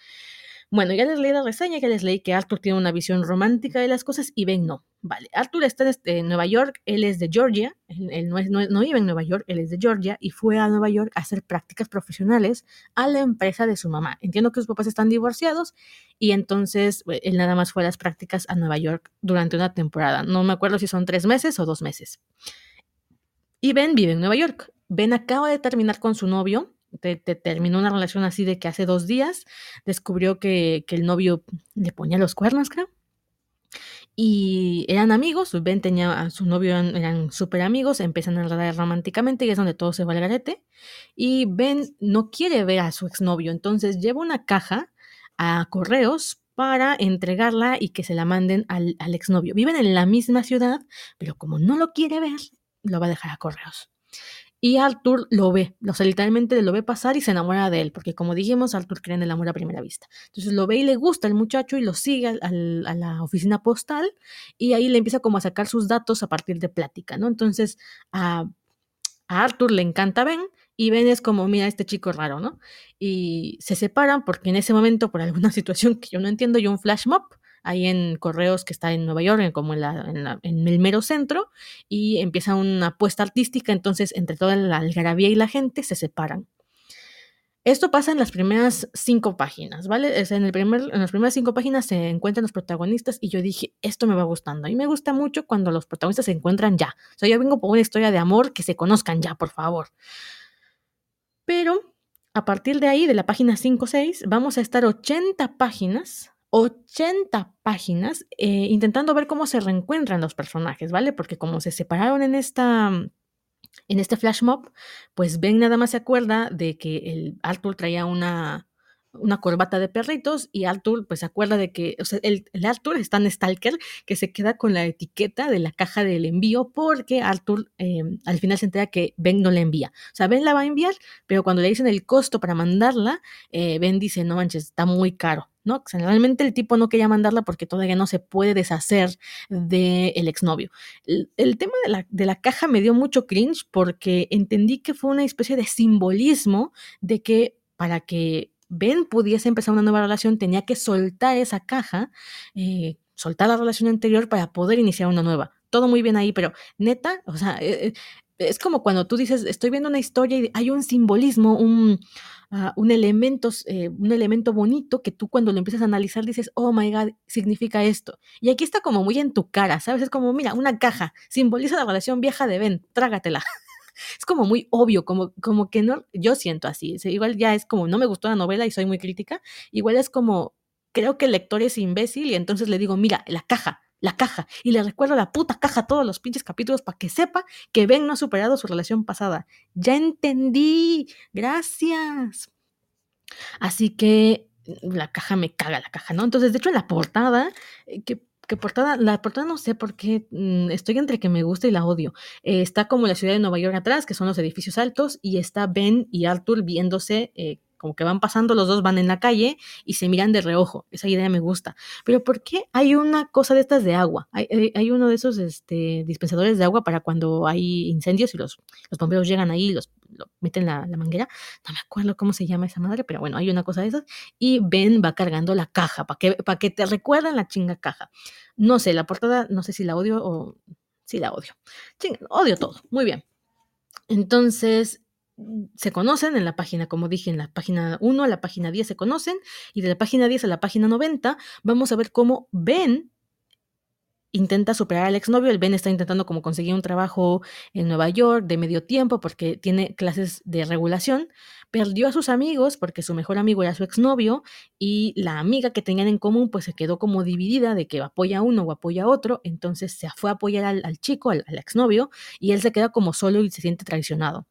E: Bueno, ya les leí la reseña, ya les leí que Arthur tiene una visión romántica de las cosas y Ben no. Vale, Arthur está en este, Nueva York, él es de Georgia, él, no, no, vive en Nueva York, él es de Georgia y fue a Nueva York a hacer prácticas profesionales a la empresa de su mamá. Entiendo que sus papás están divorciados y entonces eh, él nada más fue a las prácticas a Nueva York durante una temporada. No me acuerdo si son tres meses o dos meses. Y Ben vive en Nueva York. Ben acaba de terminar con su novio, te, terminó una relación así de que hace dos días descubrió que, el novio le ponía los cuernos, creo. Y eran amigos, Ben tenía a su novio, eran súper amigos, empiezan a enredar románticamente y es donde todo se va al garete. Y Ben no quiere ver a su exnovio, entonces lleva una caja a correos para entregarla y que se la manden al, al exnovio. Viven en la misma ciudad, pero como no lo quiere ver, lo va a dejar a correos. Y Arthur lo ve, o sea, literalmente lo ve pasar y se enamora de él, porque como dijimos, Arthur cree en el amor a primera vista. Entonces lo ve y le gusta el muchacho y lo sigue a la oficina postal y ahí le empieza como a sacar sus datos a partir de plática, ¿no? Entonces a, a Arthur le encanta Ben y Ben es como, mira, este chico raro, ¿no? Y se separan porque en ese momento, por alguna (laughs) situación que yo no entiendo, hay un flash mob ahí en Correos que está en Nueva York, como en, el mero centro, y empieza una apuesta artística, entonces entre toda la algarabía y la gente se separan. Esto pasa en las primeras cinco páginas, ¿vale? en, el las primeras cinco páginas se encuentran los protagonistas y yo dije, esto me va gustando. A mí me gusta mucho cuando los protagonistas se encuentran ya. O sea, yo vengo por una historia de amor que se conozcan ya, por favor. Pero a partir de ahí, de la página 5-6, vamos a estar 80 páginas 80 páginas eh, intentando ver cómo se reencuentran los personajes, ¿vale? Porque como se separaron en esta en este flash mob, pues Ben nada más se acuerda de que el Arthur traía una una corbata de perritos y Arthur pues se acuerda de que, o sea, el, el Arthur es tan stalker que se queda con la etiqueta de la caja del envío porque Arthur eh, al final se entera que Ben no la envía. O sea, Ben la va a enviar, pero cuando le dicen el costo para mandarla, eh, Ben dice, no manches, está muy caro. ¿No? Realmente el tipo no quería mandarla porque todavía no se puede deshacer del el exnovio. El, el tema de la, de la caja me dio mucho cringe porque entendí que fue una especie de simbolismo de que para que Ben pudiese empezar una nueva relación tenía que soltar esa caja, eh, soltar la relación anterior para poder iniciar una nueva. Todo muy bien ahí, pero neta, o sea, eh, eh, es como cuando tú dices, estoy viendo una historia y hay un simbolismo, un, un, elemento, eh, un elemento bonito que tú cuando lo empiezas a analizar dices, oh my god, significa esto. Y aquí está como muy en tu cara, ¿sabes? Es como, mira, una caja, simboliza la relación vieja de Ben, trágatela. (laughs) es como muy obvio, como, como que no, yo siento así, igual ya es como, no me gustó la novela y soy muy crítica, igual es como, creo que el lector es imbécil y entonces le digo, mira, la caja, la caja, y le recuerdo la puta caja todos los pinches capítulos para que sepa que Ben no ha superado su relación pasada. Ya entendí, gracias. Así que la caja me caga la caja, ¿no? Entonces, de hecho, en la portada, eh, que que portada, la portada no sé por qué, mmm, estoy entre que me gusta y la odio. Eh, está como la ciudad de Nueva York atrás, que son los edificios altos, y está Ben y Arthur viéndose, eh, como que van pasando, los dos van en la calle y se miran de reojo. Esa idea me gusta. Pero ¿por qué hay una cosa de estas de agua? Hay, uno de esos este, dispensadores de agua para cuando hay incendios y los, los bomberos llegan ahí y los, lo meten la, la, manguera. No me acuerdo cómo se llama esa madre, pero bueno, hay una cosa de esas. Y Ben va cargando la caja para que, que te recuerden la chinga caja. No sé, la portada, no sé si la odio o... Sí, la odio. Chinga, odio todo. Muy bien. Entonces, se conocen en la página, como dije, en la página 1 a la página 10 se conocen, y de la página 10 a la página 90 vamos a ver cómo Ben intenta superar al exnovio. El Ben está intentando como conseguir un trabajo en Nueva York de medio tiempo porque tiene clases de regulación. Perdió a sus amigos porque su mejor amigo era su exnovio y la amiga que tenían en común pues se quedó como dividida de que apoya a uno o apoya a otro. Entonces se fue a apoyar al, chico, al, al exnovio, y él se queda como solo y se siente traicionado.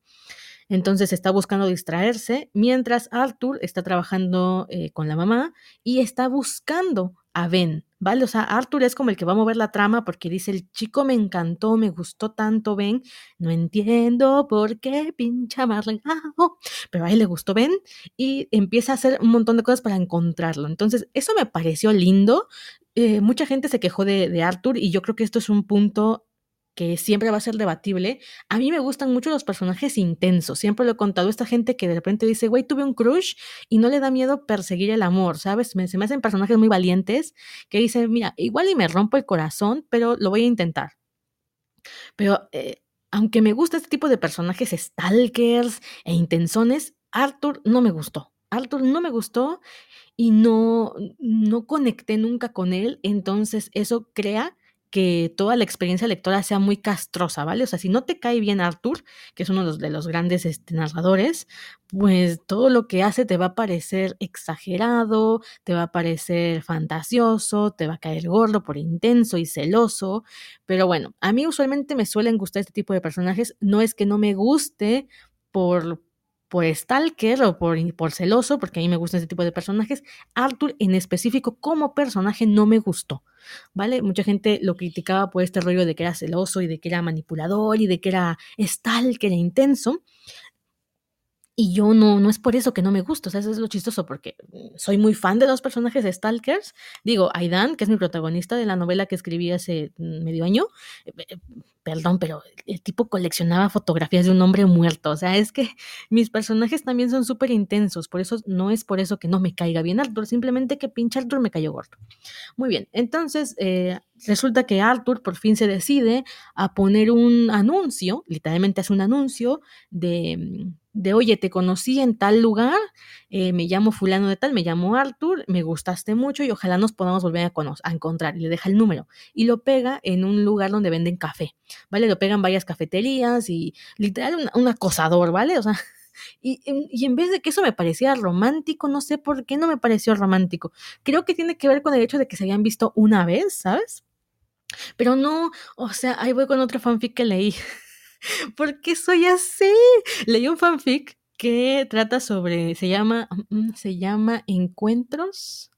E: Entonces está buscando distraerse, mientras Arthur está trabajando eh, con la mamá y está buscando a Ben, ¿vale? O sea, Arthur es como el que va a mover la trama porque dice, el chico me encantó, me gustó tanto Ben, no entiendo por qué pincha amargado, pero a él le gustó Ben y empieza a hacer un montón de cosas para encontrarlo. Entonces, eso me pareció lindo. Eh, mucha gente se quejó de, de Arthur y yo creo que esto es un punto que siempre va a ser debatible. A mí me gustan mucho los personajes intensos. Siempre lo he contado. Esta gente que de repente dice, güey, tuve un crush y no le da miedo perseguir el amor, ¿sabes? Me, se me hacen personajes muy valientes que dicen, mira, igual y me rompo el corazón, pero lo voy a intentar. Pero eh, aunque me gusta este tipo de personajes stalkers e intensones, Arthur no me gustó. Arthur no me gustó y no, no conecté nunca con él. Entonces eso crea que toda la experiencia lectora sea muy castrosa, ¿vale? O sea, si no te cae bien Arthur, que es uno de los, de los grandes este, narradores, pues todo lo que hace te va a parecer exagerado, te va a parecer fantasioso, te va a caer gordo por intenso y celoso, pero bueno, a mí usualmente me suelen gustar este tipo de personajes, no es que no me guste por, por stalker o por, por celoso, porque a mí me gustan ese tipo de personajes. Arthur en específico como personaje no me gustó, ¿vale? Mucha gente lo criticaba por este rollo de que era celoso y de que era manipulador y de que era stalker e intenso. Y yo no, no es por eso que no me gusta, o sea, eso es lo chistoso, porque soy muy fan de los personajes de Stalkers. Digo, Aidan, que es mi protagonista de la novela que escribí hace medio año, eh, perdón, pero el tipo coleccionaba fotografías de un hombre muerto. O sea, es que mis personajes también son súper intensos, por eso no es por eso que no me caiga bien Arthur, simplemente que pinche Arthur me cayó gordo. Muy bien, entonces eh, resulta que Arthur por fin se decide a poner un anuncio, literalmente hace un anuncio de de, oye, te conocí en tal lugar, eh, me llamo fulano de tal, me llamo Arthur, me gustaste mucho y ojalá nos podamos volver a, a, encontrar. Y le deja el número y lo pega en un lugar donde venden café, ¿vale? Lo pegan varias cafeterías y literal un, acosador, ¿vale? O sea, (laughs) y, y, en vez de que eso me parecía romántico, no sé por qué no me pareció romántico. Creo que tiene que ver con el hecho de que se habían visto una vez, ¿sabes? Pero no, o sea, ahí voy con otro fanfic que leí. (laughs) ¿Por qué soy así? Leí un fanfic que trata sobre, se llama, mm, se llama Encuentros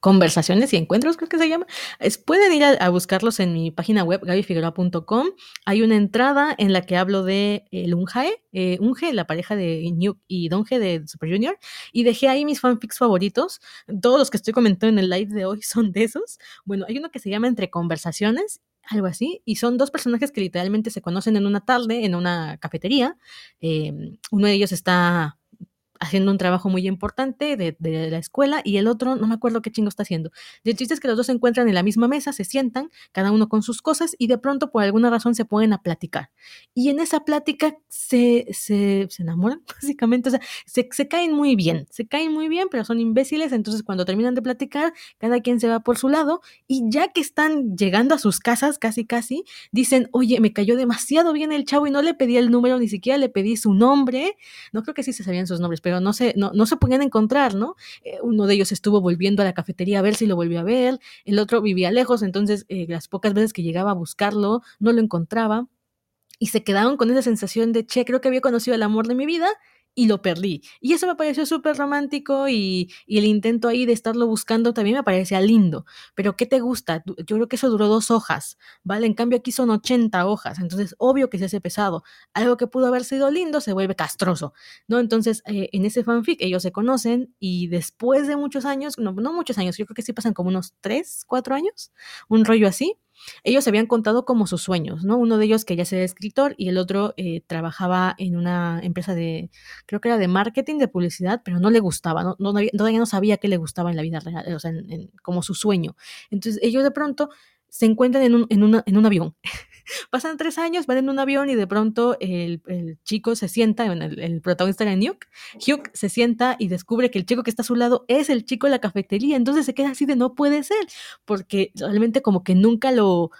E: conversaciones y encuentros, creo que se llama. Es, pueden ir a, buscarlos en mi página web, gabyfigueroa.com. Hay una entrada en la que hablo de el Unjae, eh, Unge, la pareja de Nuke y Donge de Super Junior, y dejé ahí mis fanfics favoritos. Todos los que estoy comentando en el live de hoy son de esos. Bueno, hay uno que se llama Entre Conversaciones algo así, y son dos personajes que literalmente se conocen en una tarde, en una cafetería. Eh, uno de ellos está haciendo un trabajo muy importante de, de, la escuela y el otro no me acuerdo qué chingo está haciendo. El chiste es que los dos se encuentran en la misma mesa, se sientan, cada uno con sus cosas y de pronto por alguna razón se ponen a platicar. Y en esa plática se, se, se enamoran, (laughs) básicamente, o sea, se, se, caen muy bien, se caen muy bien, pero son imbéciles, entonces cuando terminan de platicar, cada quien se va por su lado y ya que están llegando a sus casas, casi casi, dicen, oye, me cayó demasiado bien el chavo y no le pedí el número, ni siquiera le pedí su nombre, no creo que sí se sabían sus nombres, pero pero no se, no, no se podían encontrar, ¿no? Eh, uno de ellos estuvo volviendo a la cafetería a ver si lo volvió a ver, el otro vivía lejos, entonces eh, las pocas veces que llegaba a buscarlo, no lo encontraba. Y se quedaron con esa sensación de, che, creo que había conocido el amor de mi vida y lo perdí. Y eso me pareció súper romántico y, y, el intento ahí de estarlo buscando también me parecía lindo. Pero ¿qué te gusta? Yo creo que eso duró dos hojas, ¿vale? En cambio aquí son 80 hojas, entonces obvio que se hace pesado. Algo que pudo haber sido lindo se vuelve castroso, ¿no? Entonces eh, en ese fanfic ellos se conocen y después de muchos años, no, no muchos años, yo creo que sí pasan como unos 3, 4 años, un rollo así ellos habían contado como sus sueños, ¿no? Uno de ellos que ya era escritor y el otro eh, trabajaba en una empresa de, creo que era de marketing, de publicidad, pero no le gustaba, no, no, todavía no sabía qué le gustaba en la vida real, o sea, como su sueño. Entonces ellos de pronto se encuentran en un, en una, en un avión. (laughs) Pasan tres años, van en un avión y de pronto el, el chico se sienta, el, el protagonista era Nuke, Hugh se sienta y descubre que el chico que está a su lado es el chico de la cafetería, entonces se queda así de no puede ser, porque realmente como que nunca lo,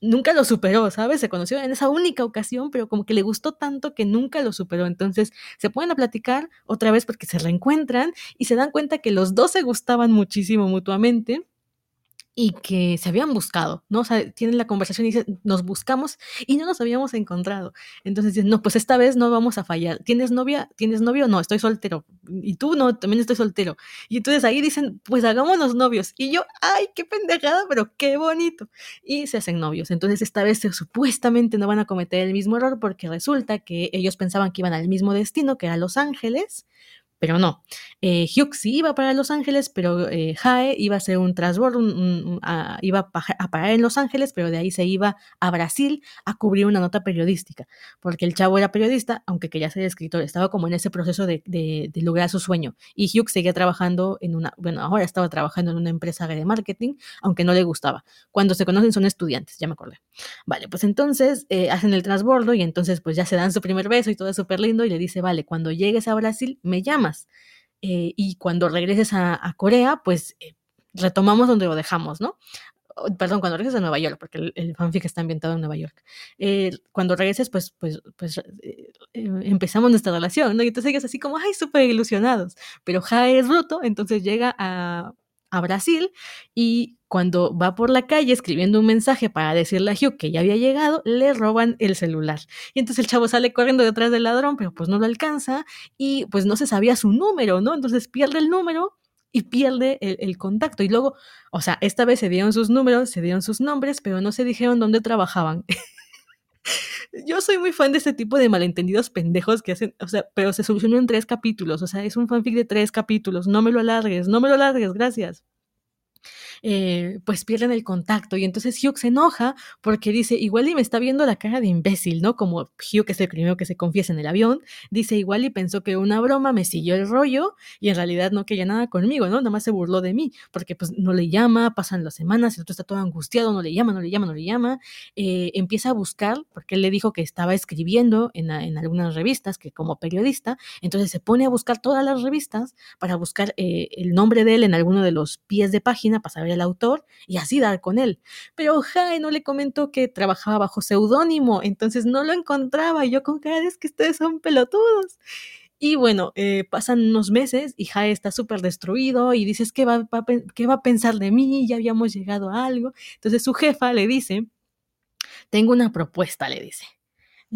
E: nunca lo superó, ¿sabes? Se conoció en esa única ocasión, pero como que le gustó tanto que nunca lo superó. Entonces se pueden a platicar otra vez porque se reencuentran y se dan cuenta que los dos se gustaban muchísimo mutuamente y que se habían buscado, ¿no? O sea, tienen la conversación y dicen, nos buscamos y no nos habíamos encontrado. Entonces dicen, no, pues esta vez no vamos a fallar. ¿Tienes novia? ¿Tienes novio? No, estoy soltero. Y tú, no, también estoy soltero. Y entonces ahí dicen, pues hagámonos novios. Y yo, ay, qué pendejada, pero qué bonito. Y se hacen novios. Entonces esta vez supuestamente no van a cometer el mismo error porque resulta que ellos pensaban que iban al mismo destino, que era Los Ángeles, pero no. Eh, Hugh sí iba para Los Ángeles, pero eh, Jae iba a hacer un transbordo, iba a, parar en Los Ángeles, pero de ahí se iba a Brasil a cubrir una nota periodística, porque el chavo era periodista, aunque quería ser escritor, estaba como en ese proceso de, de, de lograr su sueño. Y Hugh seguía trabajando en una, bueno, ahora estaba trabajando en una empresa de marketing, aunque no le gustaba. Cuando se conocen son estudiantes, ya me acordé. Vale, pues entonces eh, hacen el transbordo y entonces pues ya se dan su primer beso y todo es súper lindo y le dice, vale, cuando llegues a Brasil me llamas eh, y cuando regreses a, a Corea, pues eh, retomamos donde lo dejamos, ¿no? Perdón, cuando regreses a Nueva York, porque el, el fanfic está ambientado en Nueva York. Eh, cuando regreses, pues, pues, pues eh, empezamos nuestra relación, ¿no? Y entonces ellos así como, ay, súper ilusionados. Pero Jae es bruto, entonces llega a, a Brasil y cuando va por la calle escribiendo un mensaje para decirle a Hugh que ya había llegado, le roban el celular. Y entonces el chavo sale corriendo detrás del ladrón, pero pues no lo alcanza y pues no se sabía su número, ¿no? Entonces pierde el número y pierde el, el, contacto. Y luego, o sea, esta vez se dieron sus números, se dieron sus nombres, pero no se dijeron dónde trabajaban. (laughs) Yo soy muy fan de este tipo de malentendidos pendejos que hacen, o sea, pero se solucionó en tres capítulos, o sea, es un fanfic de tres capítulos, no me lo alargues, no me lo alargues, gracias eh, pues pierden el contacto. Y entonces Hugh se enoja porque dice, igual y me está viendo la cara de imbécil, ¿no? Como Hugh, que es el primero que se confiesa en el avión, dice, igual y pensó que una broma me siguió el rollo y en realidad no quería nada conmigo, ¿no? Nada más se burló de mí, porque pues no le llama, pasan las semanas, el otro está todo angustiado, no le llama, no le llama, no le llama, eh, empieza a buscar, porque él le dijo que estaba escribiendo en, en, algunas revistas, que como periodista, entonces se pone a buscar todas las revistas para buscar eh, el nombre de él en alguno de los pies de página para saber el autor y así dar con él. Pero Jae no le comentó que trabajaba bajo seudónimo, entonces no lo encontraba. Y yo con cara es que ustedes son pelotudos. Y bueno, eh, pasan unos meses y Jae está súper destruido y dices, ¿qué va, va, ¿qué va a pensar de mí? Ya habíamos llegado a algo. Entonces su jefa le dice, tengo una propuesta, le dice.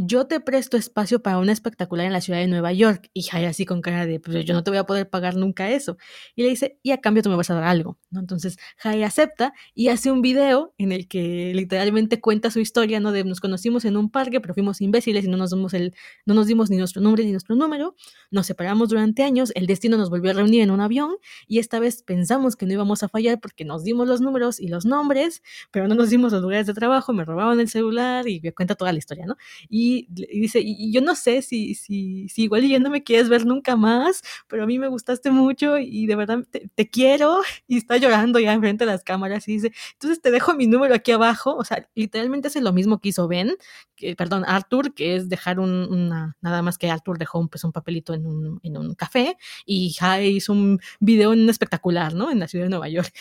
E: Yo te presto espacio para una espectacular en la ciudad de Nueva York. Y Jai así con cara de, pues yo no te voy a poder pagar nunca eso. Y le dice, y a cambio tú me vas a dar algo, ¿no? Entonces Jai acepta y hace un video en el que literalmente cuenta su historia, ¿no? De nos conocimos en un parque, pero fuimos imbéciles y no nos dimos, el, no nos dimos ni nuestro nombre ni nuestro número. Nos separamos durante años, el destino nos volvió a reunir en un avión y esta vez pensamos que no íbamos a fallar porque nos dimos los números y los nombres, pero no nos dimos los lugares de trabajo, me robaban el celular y me cuenta toda la historia, ¿no? Y, y dice, yo no sé si, si, si igual ya no me quieres ver nunca más, pero a mí me gustaste mucho y de verdad te, te quiero (laughs) y está llorando ya enfrente de las cámaras y dice, entonces te dejo mi número aquí abajo, o sea, literalmente hace lo mismo que hizo Ben, que, perdón, Arthur, que es dejar un, una, nada más que Arthur dejó un, pues, un papelito en un, en un café y Jai hizo un video en un espectacular, ¿no? En la ciudad de Nueva York.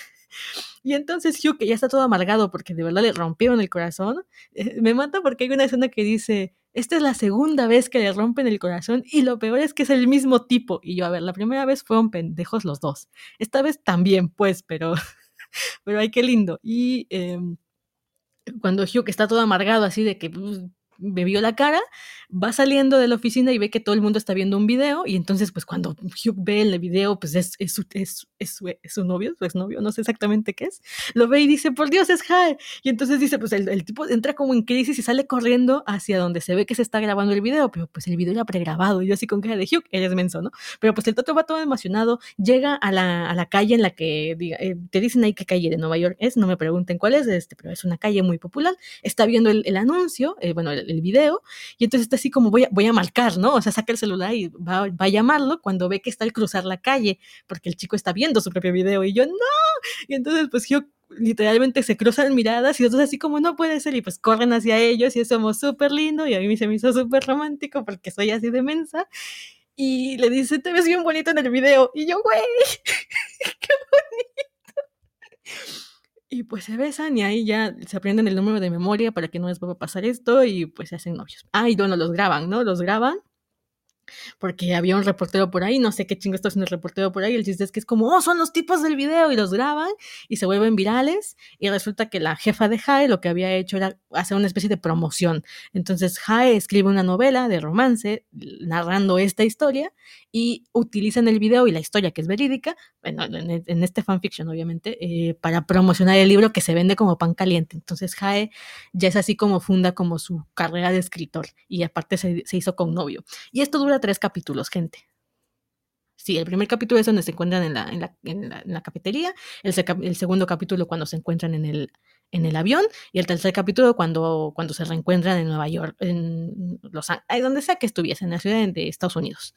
E: Y entonces Hugh, que ya está todo amargado porque de verdad le rompieron el corazón, eh, me mata porque hay una escena que dice, esta es la segunda vez que le rompen el corazón y lo peor es que es el mismo tipo. Y yo, a ver, la primera vez fueron pendejos los dos. Esta vez también, pues, pero, (laughs) pero ay, qué lindo. Y eh, cuando Hugh está todo amargado así de que pues, me vio la cara, va saliendo de la oficina y ve que todo el mundo está viendo un video y entonces pues cuando Hugh ve el video pues es, es, es, es, su, es su novio, su exnovio, no sé exactamente qué es, lo ve y dice, por Dios es Jae, y entonces dice pues el, el, tipo entra como en crisis y sale corriendo hacia donde se ve que se está grabando el video, pero pues el video era pregrabado y yo así con cara de Hugh, eres menso, ¿no? Pero pues el Toto va todo emocionado, llega a la, a la calle en la que diga, eh, te dicen ahí qué calle de Nueva York es, no me pregunten cuál es, este, pero es una calle muy popular, está viendo el, el anuncio, eh, bueno, el, el video, y entonces está así como voy a, voy a marcar, ¿no? O sea, saca el celular y va, va, a llamarlo cuando ve que está al cruzar la calle, porque el chico está viendo su propio video y yo, no, y entonces pues yo literalmente se cruzan miradas y entonces así como no puede ser y pues corren hacia ellos y eso somos súper lindo y a mí se me hizo súper romántico porque soy así de mensa y le dice, te ves bien bonito en el video y yo, güey, (laughs) qué bonito. Y pues se besan y ahí ya se aprenden el número de memoria para que no les vuelva a pasar esto y pues se hacen novios. Ah, y bueno, los graban, ¿no? Los graban porque había un reportero por ahí, no sé qué chingo está haciendo el reportero por ahí, el chiste es que es como, oh, son los tipos del video y los graban y se vuelven virales y resulta que la jefa de Jae lo que había hecho era hacer una especie de promoción. Entonces Jae escribe una novela de romance narrando esta historia y utilizan el video y la historia que es verídica, bueno, en, en este fanfiction obviamente, eh, para promocionar el libro que se vende como pan caliente. Entonces Jae ya es así como funda como su carrera de escritor y aparte se, se hizo con novio. Y esto dura tres capítulos, gente. Sí, el primer capítulo es donde se encuentran en la, en la, en la, cafetería, el, segundo capítulo cuando se encuentran en el, en el avión y el tercer capítulo cuando, cuando se reencuentran en Nueva York, en Los Ángeles, donde sea que estuviesen, en la ciudad de Estados Unidos.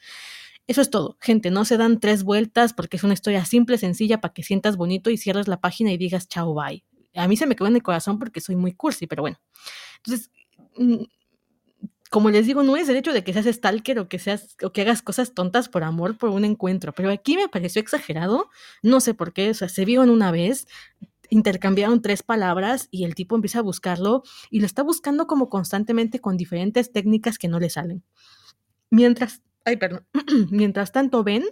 E: Eso es todo, gente, no se dan tres vueltas porque es una historia simple, sencilla, para que sientas bonito y cierres la página y digas chao, bye. A mí se me quedó en el corazón porque soy muy cursi, pero bueno. Entonces, como les digo, no es el hecho de que seas stalker o que seas o que hagas cosas tontas por amor por un encuentro, pero aquí me pareció exagerado, no sé por qué, o sea, se vieron una vez, intercambiaron tres palabras y el tipo empieza a buscarlo y lo está buscando como constantemente con diferentes técnicas que no le salen. Mientras, ay, perdón, (clears throat) mientras tanto ven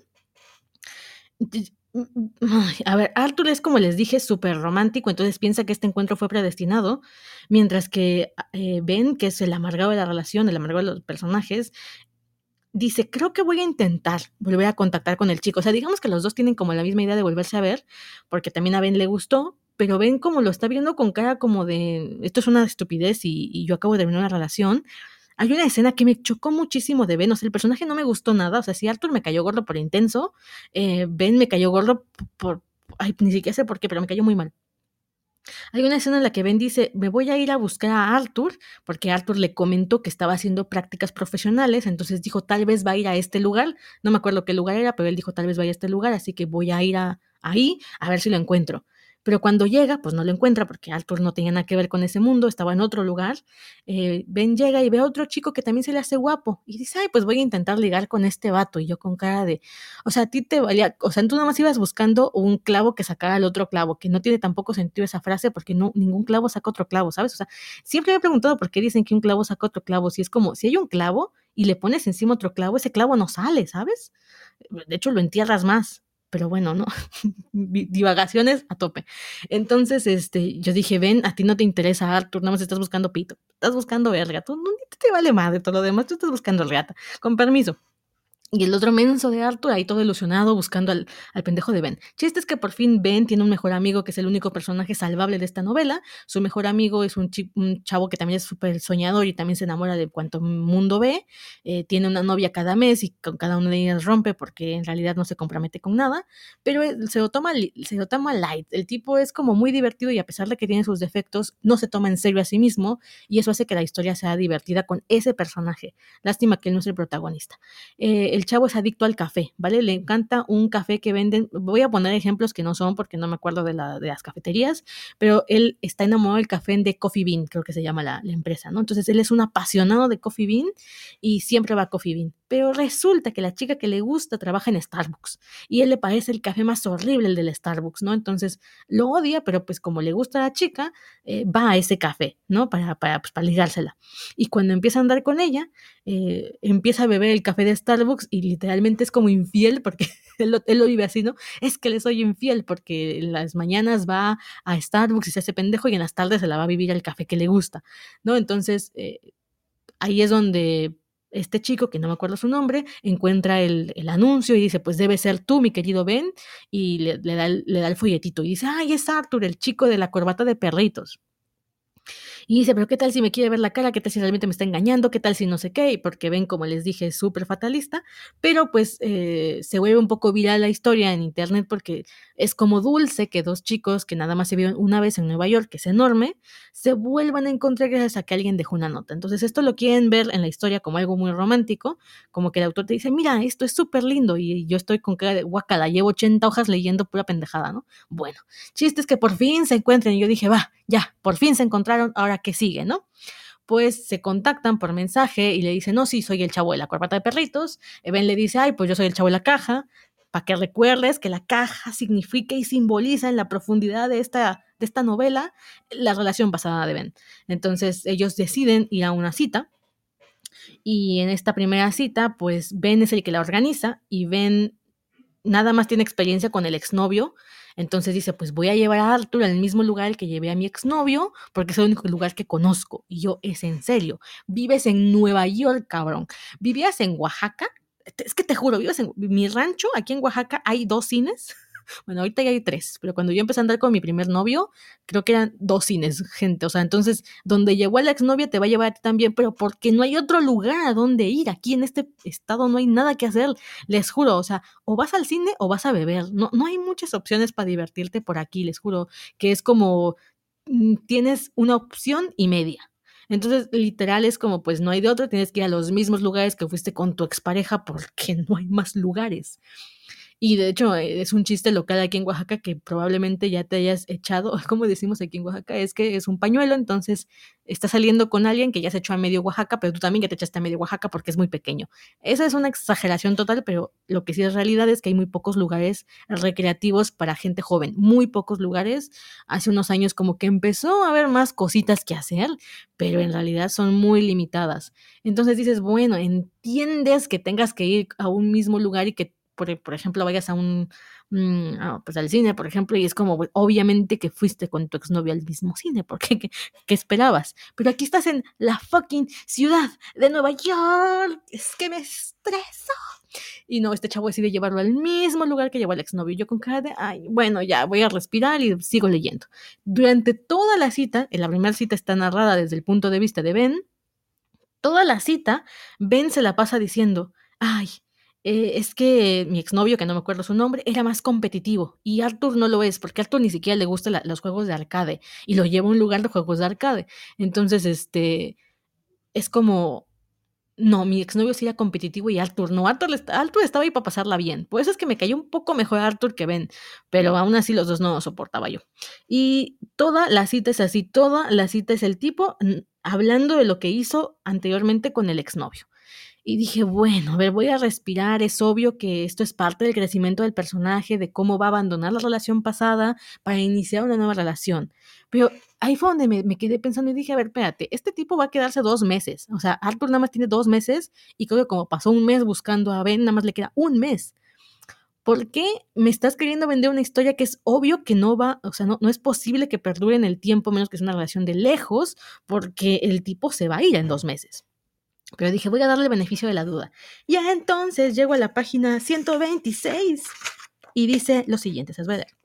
E: a ver, Arthur es como les dije, súper romántico, entonces piensa que este encuentro fue predestinado, mientras que eh, Ben, que es el amargado de la relación, el amargado de los personajes, dice, creo que voy a intentar volver a contactar con el chico. O sea, digamos que los dos tienen como la misma idea de volverse a ver, porque también a Ben le gustó, pero Ben como lo está viendo con cara como de, esto es una estupidez y, y yo acabo de terminar una relación, hay una escena que me chocó muchísimo de Ben, o sea, el personaje no me gustó nada, o sea, si Arthur me cayó gordo por intenso, eh, Ben me cayó gordo por, ay, ni siquiera sé por qué, pero me cayó muy mal. Hay una escena en la que Ben dice, me voy a ir a buscar a Arthur, porque Arthur le comentó que estaba haciendo prácticas profesionales, entonces dijo, tal vez va a ir a este lugar, no me acuerdo qué lugar era, pero él dijo, tal vez vaya a este lugar, así que voy a ir a, ahí a ver si lo encuentro. Pero cuando llega, pues no lo encuentra porque Arthur no tenía nada que ver con ese mundo, estaba en otro lugar. Eh, ben llega y ve a otro chico que también se le hace guapo y dice, ay, pues voy a intentar ligar con este vato. Y yo con cara de, o sea, a ti te valía, o sea, tú nada más ibas buscando un clavo que sacara el otro clavo, que no tiene tampoco sentido esa frase porque no, ningún clavo saca otro clavo, ¿sabes? O sea, siempre me he preguntado por qué dicen que un clavo saca otro clavo. Si es como, si hay un clavo y le pones encima otro clavo, ese clavo no sale, ¿sabes? De hecho, lo entierras más. Pero bueno, ¿no? (laughs) Divagaciones a tope. Entonces, este, yo dije, ven, a ti no te interesa Arthur, nada más estás buscando pito, estás buscando verga, tú no te vale madre todo lo demás, tú estás buscando reata, con permiso. Y el otro menso de Arthur ahí todo ilusionado buscando al, al, pendejo de Ben. Chiste es que por fin Ben tiene un mejor amigo que es el único personaje salvable de esta novela. Su mejor amigo es un, un chavo que también es súper soñador y también se enamora de cuanto mundo ve. Eh, tiene una novia cada mes y con cada una de ellas rompe porque en realidad no se compromete con nada. Pero se lo, toma, se lo toma light. El tipo es como muy divertido y a pesar de que tiene sus defectos, no se toma en serio a sí mismo y eso hace que la historia sea divertida con ese personaje. Lástima que él no es el protagonista. Eh, el chavo es adicto al café, ¿vale? Le encanta un café que venden, voy a poner ejemplos que no son porque no me acuerdo de, la, de las cafeterías, pero él está enamorado del café de Coffee Bean, creo que se llama la, la empresa, ¿no? Entonces él es un apasionado de Coffee Bean y siempre va a Coffee Bean. Pero resulta que la chica que le gusta trabaja en Starbucks y él le parece el café más horrible el del Starbucks, ¿no? Entonces lo odia, pero pues como le gusta a la chica, eh, va a ese café, ¿no? Para, para, pues, para ligársela. Y cuando empieza a andar con ella, eh, empieza a beber el café de Starbucks y literalmente es como infiel porque (laughs) él lo, lo, vive así, ¿no? Es que le soy infiel porque en las mañanas va a Starbucks y se hace pendejo y en las tardes se la va a vivir el café que le gusta, ¿no? Entonces, eh, ahí es donde este chico, que no me acuerdo su nombre, encuentra el, el, anuncio y dice, pues debe ser tú, mi querido Ben, y le, le, da el, le, da el, folletito y dice, ay, es Arthur, el chico de la corbata de perritos. Y dice, pero ¿qué tal si me quiere ver la cara? ¿Qué tal si realmente me está engañando? ¿Qué tal si no sé qué? Y porque ven, como les dije, es súper fatalista, pero pues eh, se vuelve un poco viral la historia en internet porque es como dulce que dos chicos que nada más se vieron una vez en Nueva York, que es enorme, se vuelvan a encontrar gracias a que alguien dejó una nota. Entonces esto lo quieren ver en la historia como algo muy romántico, como que el autor te dice, mira, esto es súper lindo y yo estoy con cara de guacala, llevo 80 hojas leyendo pura pendejada, ¿no? Bueno, chistes que por fin se encuentren y yo dije, va, ya, por fin se encontraron, ahora que sigue, ¿no? Pues se contactan por mensaje y le dicen, no, sí, soy el chavo de la corbata de perritos. Ben le dice, ay, pues yo soy el chavo de la caja, para que recuerdes que la caja significa y simboliza en la profundidad de esta, de esta novela la relación pasada de Ben. Entonces ellos deciden ir a una cita y en esta primera cita, pues Ben es el que la organiza y Ben nada más tiene experiencia con el exnovio entonces dice, pues voy a llevar a Arthur al mismo lugar que llevé a mi exnovio, porque es el único lugar que conozco. Y yo, es en serio, vives en Nueva York, cabrón. ¿Vivías en Oaxaca? Es que te juro, vives en mi rancho, aquí en Oaxaca hay dos cines. Bueno, ahorita ya hay tres, pero cuando yo empecé a andar con mi primer novio, creo que eran dos cines, gente. O sea, entonces, donde llegó la exnovia te va a llevar a ti también, pero porque no hay otro lugar a donde ir. Aquí en este estado no hay nada que hacer, les juro. O sea, o vas al cine o vas a beber. No, no hay muchas opciones para divertirte por aquí, les juro, que es como mm, tienes una opción y media. Entonces, literal es como, pues no hay de otro, tienes que ir a los mismos lugares que fuiste con tu expareja porque (laughs) no hay más lugares. Y de hecho es un chiste local aquí en Oaxaca que probablemente ya te hayas echado, (laughs) como decimos aquí en Oaxaca, es que es un pañuelo, entonces estás saliendo con alguien que ya se echó a medio Oaxaca, pero tú también ya te echaste a medio Oaxaca porque es muy pequeño. Esa es una exageración total, pero lo que sí es realidad es que hay muy pocos lugares recreativos para gente joven, muy pocos lugares. Hace unos años como que empezó a haber más cositas que hacer, pero en realidad son muy limitadas. Entonces dices, bueno, entiendes que tengas que ir a un mismo lugar y que por, por ejemplo, vayas a un, mmm, pues al cine, por ejemplo, y es como, obviamente que fuiste con tu exnovio al mismo cine, porque ¿qué, ¿qué, esperabas? Pero aquí estás en la fucking ciudad de Nueva York, es que me estreso. Y no, este chavo decide llevarlo al mismo lugar que llevó al exnovio. Yo con cara de, ay, bueno, ya voy a respirar y sigo leyendo. Durante toda la cita, en la primera cita está narrada desde el punto de vista de Ben, toda la cita, Ben se la pasa diciendo, ay, eh, es que mi exnovio, que no me acuerdo su nombre, era más competitivo y Arthur no lo es, porque Arthur ni siquiera le gustan la, los juegos de arcade y lo lleva a un lugar de juegos de arcade. Entonces, este, es como, no, mi exnovio sí era competitivo y Arthur no. Arthur, Arthur estaba ahí para pasarla bien. Por eso es que me cayó un poco mejor Arthur que Ben, pero aún así los dos no lo soportaba yo. Y toda la cita es así, toda la cita es el tipo hablando de lo que hizo anteriormente con el exnovio. Y dije, bueno, a ver, voy a respirar. Es obvio que esto es parte del crecimiento del personaje, de cómo va a abandonar la relación pasada para iniciar una nueva relación. Pero ahí fue donde me, me, quedé pensando y dije, a ver, espérate, este tipo va a quedarse dos meses. O sea, Arthur nada más tiene dos meses y creo que como pasó un mes buscando a Ben, nada más le queda un mes. ¿por qué me estás queriendo vender una historia que es obvio que no va, o sea, no, no es posible que perdure en el tiempo, menos que es una relación de lejos, porque el tipo se va a ir en dos meses? Pero dije, voy a darle el beneficio de la duda. Ya entonces llego a la página 126 y dice lo siguiente, se os voy a leer.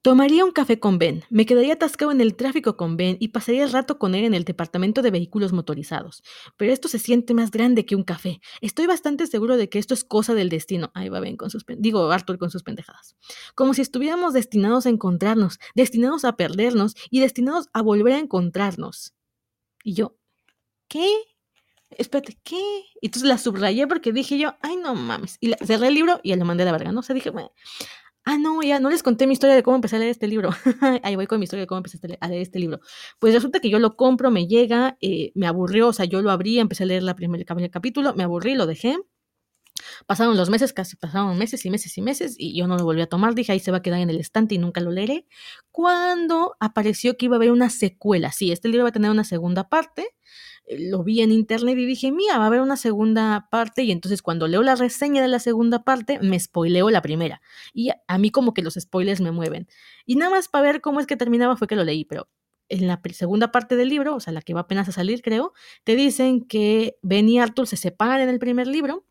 E: Tomaría un café con Ben, me quedaría atascado en el tráfico con Ben y pasaría el rato con él en el departamento de vehículos motorizados. Pero esto se siente más grande que un café. Estoy bastante seguro de que esto es cosa del destino. Ahí va Ben con sus digo Arthur con sus pendejadas. Como si estuviéramos destinados a encontrarnos, destinados a perdernos y destinados a volver a encontrarnos. Y yo, ¿qué? Espérate, ¿qué? Y entonces la subrayé porque dije yo, ay, no mames. Y cerré el libro y lo mandé a la verga, ¿no? O sea, dije, Ah, no, ya no les conté mi historia de cómo empecé a leer este libro. (laughs) Ahí voy con mi historia de cómo empecé a leer este libro. Pues resulta que yo lo compro, me llega, eh, me aburrió, o sea, yo lo abrí, empecé a leer la primer, el primer capítulo, me aburrí, lo dejé. Pasaron los meses, casi pasaron meses y meses y meses, y yo no lo volví a tomar. Dije, ahí se va a quedar en el estante y nunca lo leeré. Cuando apareció que iba a haber una secuela, sí, este libro va a tener una segunda parte lo vi en internet y dije, mira, va a haber una segunda parte y entonces cuando leo la reseña de la segunda parte me spoileo la primera. Y a mí como que los spoilers me mueven. Y nada más para ver cómo es que terminaba fue que lo leí, pero en la segunda parte del libro, o sea, la que va apenas a salir creo, te dicen que Ben y Arthur se separan en el primer libro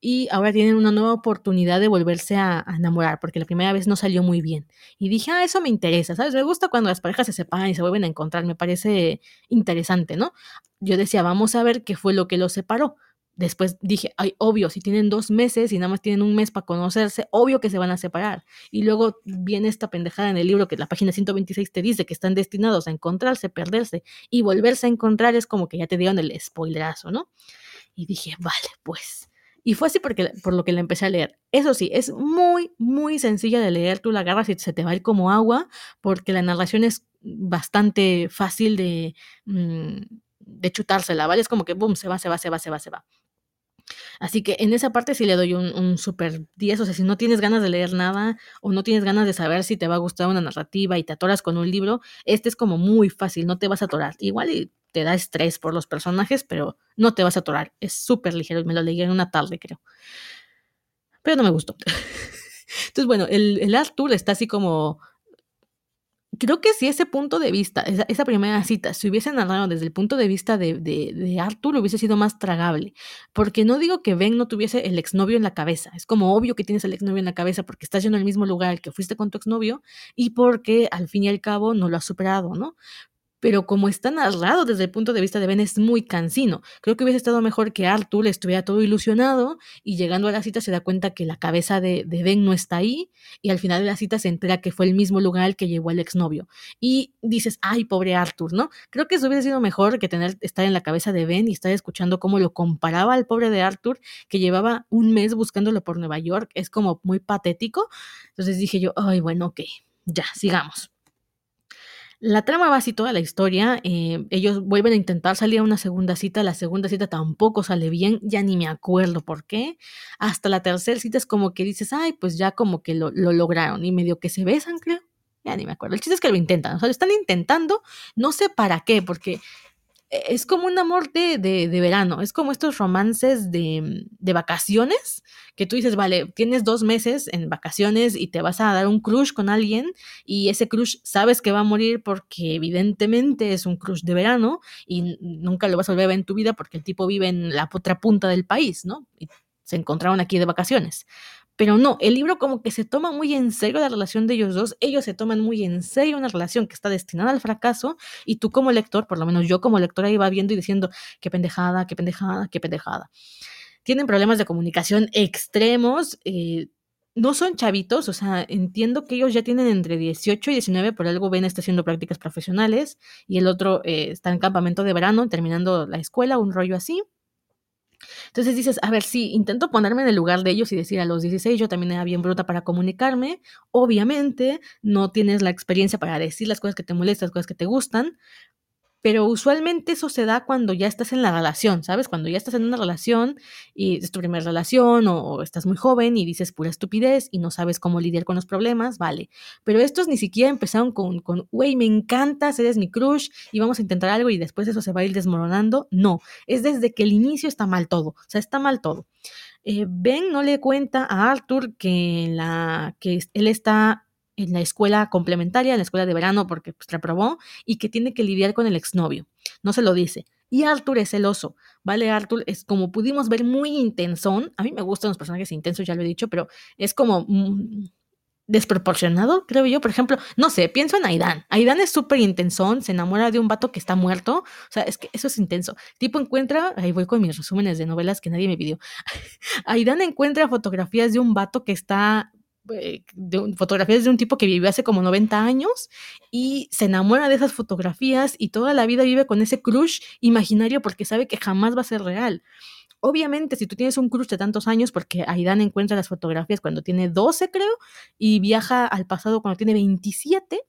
E: y ahora tienen una nueva oportunidad de volverse a, enamorar, porque la primera vez no salió muy bien. Y dije, ah, eso me interesa, ¿sabes? Me gusta cuando las parejas se separan y se vuelven a encontrar, me parece interesante, ¿no? Yo decía, vamos a ver qué fue lo que los separó. Después dije, ay, obvio, si tienen dos meses y nada más tienen un mes para conocerse, obvio que se van a separar. Y luego viene esta pendejada en el libro que la página 126 te dice que están destinados a encontrarse, perderse y volverse a encontrar, es como que ya te dieron el spoilerazo, ¿no? Y dije, vale, pues y fue así porque, por lo que la empecé a leer. Eso sí, es muy, muy sencilla de leer. Tú la agarras y se te va a ir como agua, porque la narración es bastante fácil de, mm, de chutársela, ¿vale? Es como que, boom, se va, se va, se va, se va, se va. Así que en esa parte sí le doy un, un super 10. O sea, si no tienes ganas de leer nada o no tienes ganas de saber si te va a gustar una narrativa y te atoras con un libro, este es como muy fácil, no te vas a atorar. Igual y te da estrés por los personajes, pero no te vas a atorar. Es súper ligero. Me lo leí en una tarde, creo. Pero no me gustó. (laughs) Entonces, bueno, el, el Arthur está así como creo que si ese punto de vista, esa, primera cita, se hubiese narrado desde el punto de vista de, de, Arthur, hubiese sido más tragable. Porque no digo que Ben no tuviese el exnovio en la cabeza. Es como obvio que tienes el exnovio en la cabeza porque estás yendo al mismo lugar que fuiste con tu exnovio y porque al fin y al cabo no lo has superado, ¿no? Pero como está narrado desde el punto de vista de Ben es muy cansino. Creo que hubiese estado mejor que Arthur estuviera todo ilusionado y llegando a la cita se da cuenta que la cabeza de, Ben no está ahí y al final de la cita se entera que fue el mismo lugar que llevó al exnovio. Y dices, ay, pobre Arthur, ¿no? Creo que eso hubiese sido mejor que tener, estar en la cabeza de Ben y estar escuchando cómo lo comparaba al pobre de Arthur que llevaba un mes buscándolo por Nueva York. Es como muy patético. Entonces dije yo, ay, bueno, ok, ya, sigamos. La trama va así toda la historia. Eh, ellos vuelven a intentar salir a una segunda cita. La segunda cita tampoco sale bien. Ya ni me acuerdo por qué. Hasta la tercera cita es como que dices, ay, pues ya como que lo, lo lograron. Y medio que se besan, creo. Ya ni me acuerdo. El chiste es que lo intentan. O sea, lo están intentando. No sé para qué, porque es como un amor de, de, verano, es como estos romances de, de, vacaciones, que tú dices, vale, tienes dos meses en vacaciones y te vas a dar un crush con alguien y ese crush sabes que va a morir porque evidentemente es un crush de verano y nunca lo vas a volver a ver en tu vida porque el tipo vive en la otra punta del país, ¿no? Y se encontraron aquí de vacaciones. Pero no, el libro como que se toma muy en serio la relación de ellos dos, ellos se toman muy en serio una relación que está destinada al fracaso y tú como lector, por lo menos yo como lectora iba viendo y diciendo, qué pendejada, qué pendejada, qué pendejada. Tienen problemas de comunicación extremos, eh, no son chavitos, o sea, entiendo que ellos ya tienen entre 18 y 19, por algo Ben está haciendo prácticas profesionales y el otro eh, está en campamento de verano, terminando la escuela, un rollo así. Entonces dices, a ver, sí, intento ponerme en el lugar de ellos y decir a los 16 yo también era bien bruta para comunicarme. Obviamente no tienes la experiencia para decir las cosas que te molestan, las cosas que te gustan, pero usualmente eso se da cuando ya estás en la relación, ¿sabes? Cuando ya estás en una relación y es tu primera relación o, estás muy joven y dices pura estupidez y no sabes cómo lidiar con los problemas, vale. Pero estos ni siquiera empezaron con, con, güey, me encantas, eres mi crush y vamos a intentar algo y después eso se va a ir desmoronando. No, es desde que el inicio está mal todo, o sea, está mal todo. Eh, ben no le cuenta a Arthur que, la, que él está en la escuela complementaria, en la escuela de verano, porque pues, reprobó, y que tiene que lidiar con el exnovio. No se lo dice. Y Arthur es celoso, ¿vale? Arthur es como pudimos ver muy intensón. A mí me gustan los personajes intensos, ya lo he dicho, pero es como mm, desproporcionado, creo yo. Por ejemplo, no sé, pienso en Aidan. Aidan es súper intensón, se enamora de un vato que está muerto. O sea, es que eso es intenso. Tipo encuentra, ahí voy con mis resúmenes de novelas que nadie me pidió. (laughs) Aidan encuentra fotografías de un vato que está de un, fotografías de un tipo que vivió hace como 90 años y se enamora de esas fotografías y toda la vida vive con ese crush imaginario porque sabe que jamás va a ser real. Obviamente, si tú tienes un crush de tantos años, porque Aidan encuentra las fotografías cuando tiene 12, creo, y viaja al pasado cuando tiene 27,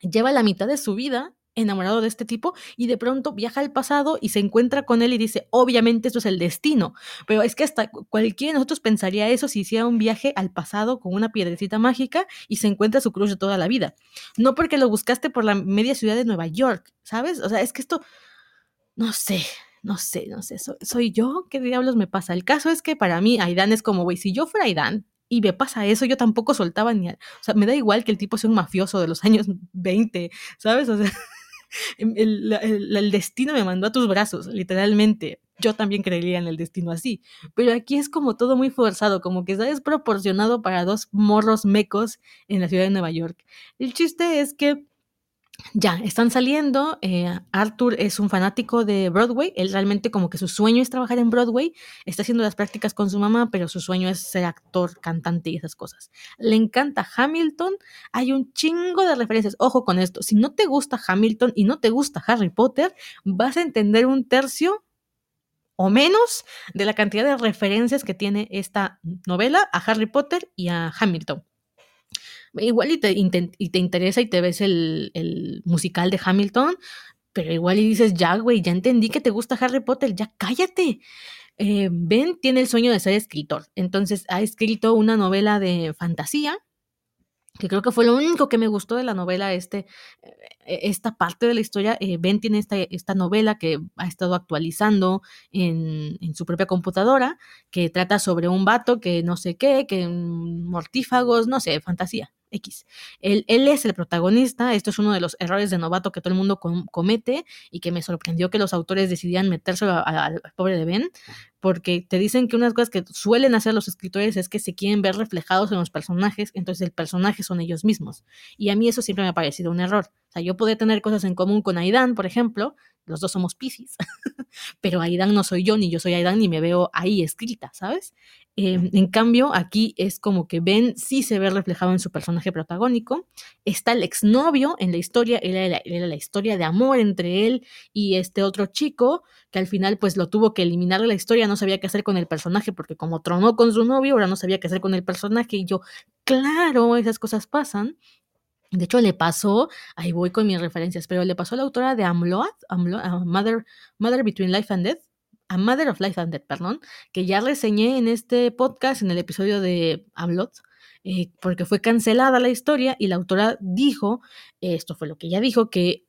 E: lleva la mitad de su vida enamorado de este tipo y de pronto viaja al pasado y se encuentra con él y dice, obviamente eso es el destino, pero es que hasta cualquiera de nosotros pensaría eso si hiciera un viaje al pasado con una piedrecita mágica y se encuentra su crush de toda la vida. No porque lo buscaste por la media ciudad de Nueva York, ¿sabes? O sea, es que esto, no sé, no sé, no sé, soy, soy yo, ¿qué diablos me pasa? El caso es que para mí Aidan es como, güey, si yo fuera Aidan, y me pasa eso, yo tampoco soltaba ni... O sea, me da igual que el tipo sea un mafioso de los años 20, ¿sabes? O sea, (laughs) el, el, el, destino me mandó a tus brazos, literalmente. Yo también creería en el destino así. Pero aquí es como todo muy forzado, como que está desproporcionado para dos morros mecos en la ciudad de Nueva York. El chiste es que ya, están saliendo. Eh, Arthur es un fanático de Broadway. Él realmente como que su sueño es trabajar en Broadway. Está haciendo las prácticas con su mamá, pero su sueño es ser actor, cantante y esas cosas. Le encanta Hamilton. Hay un chingo de referencias. Ojo con esto. Si no te gusta Hamilton y no te gusta Harry Potter, vas a entender un tercio o menos de la cantidad de referencias que tiene esta novela a Harry Potter y a Hamilton igual y te, y te interesa y te ves el, el, musical de Hamilton, pero igual y dices, ya, güey, ya entendí que te gusta Harry Potter, ya cállate. Eh, ben tiene el sueño de ser escritor, entonces ha escrito una novela de fantasía que creo que fue lo único que me gustó de la novela, este, esta parte de la historia. Eh, ben tiene esta, esta, novela que ha estado actualizando en, en, su propia computadora, que trata sobre un vato que no sé qué, que mortífagos, no sé, fantasía. X. Él, es el protagonista, esto es uno de los errores de novato que todo el mundo com comete y que me sorprendió que los autores decidieran metérselo al pobre de Ben, porque te dicen que unas cosas que suelen hacer los escritores es que se quieren ver reflejados en los personajes, entonces el personaje son ellos mismos. Y a mí eso siempre me ha parecido un error. O sea, yo podría tener cosas en común con Aidan, por ejemplo, los dos somos Pisces, (laughs) pero Aidan no soy yo, ni yo soy Aidan, ni me veo ahí escrita, ¿sabes? Eh, en cambio, aquí es como que Ben sí se ve reflejado en su personaje protagónico. Está el exnovio en la historia, era la, era la, historia de amor entre él y este otro chico, que al final pues lo tuvo que eliminar de la historia, no sabía qué hacer con el personaje, porque como tronó con su novio, ahora no sabía qué hacer con el personaje. Y yo, claro, esas cosas pasan. De hecho, le pasó, ahí voy con mis referencias, pero le pasó a la autora de Amload, Amload Mother, Mother Between Life and Death, a Mother of Life and Death, perdón, que ya reseñé en este podcast, en el episodio de Amlot, eh, porque fue cancelada la historia y la autora dijo, esto fue lo que ella dijo, que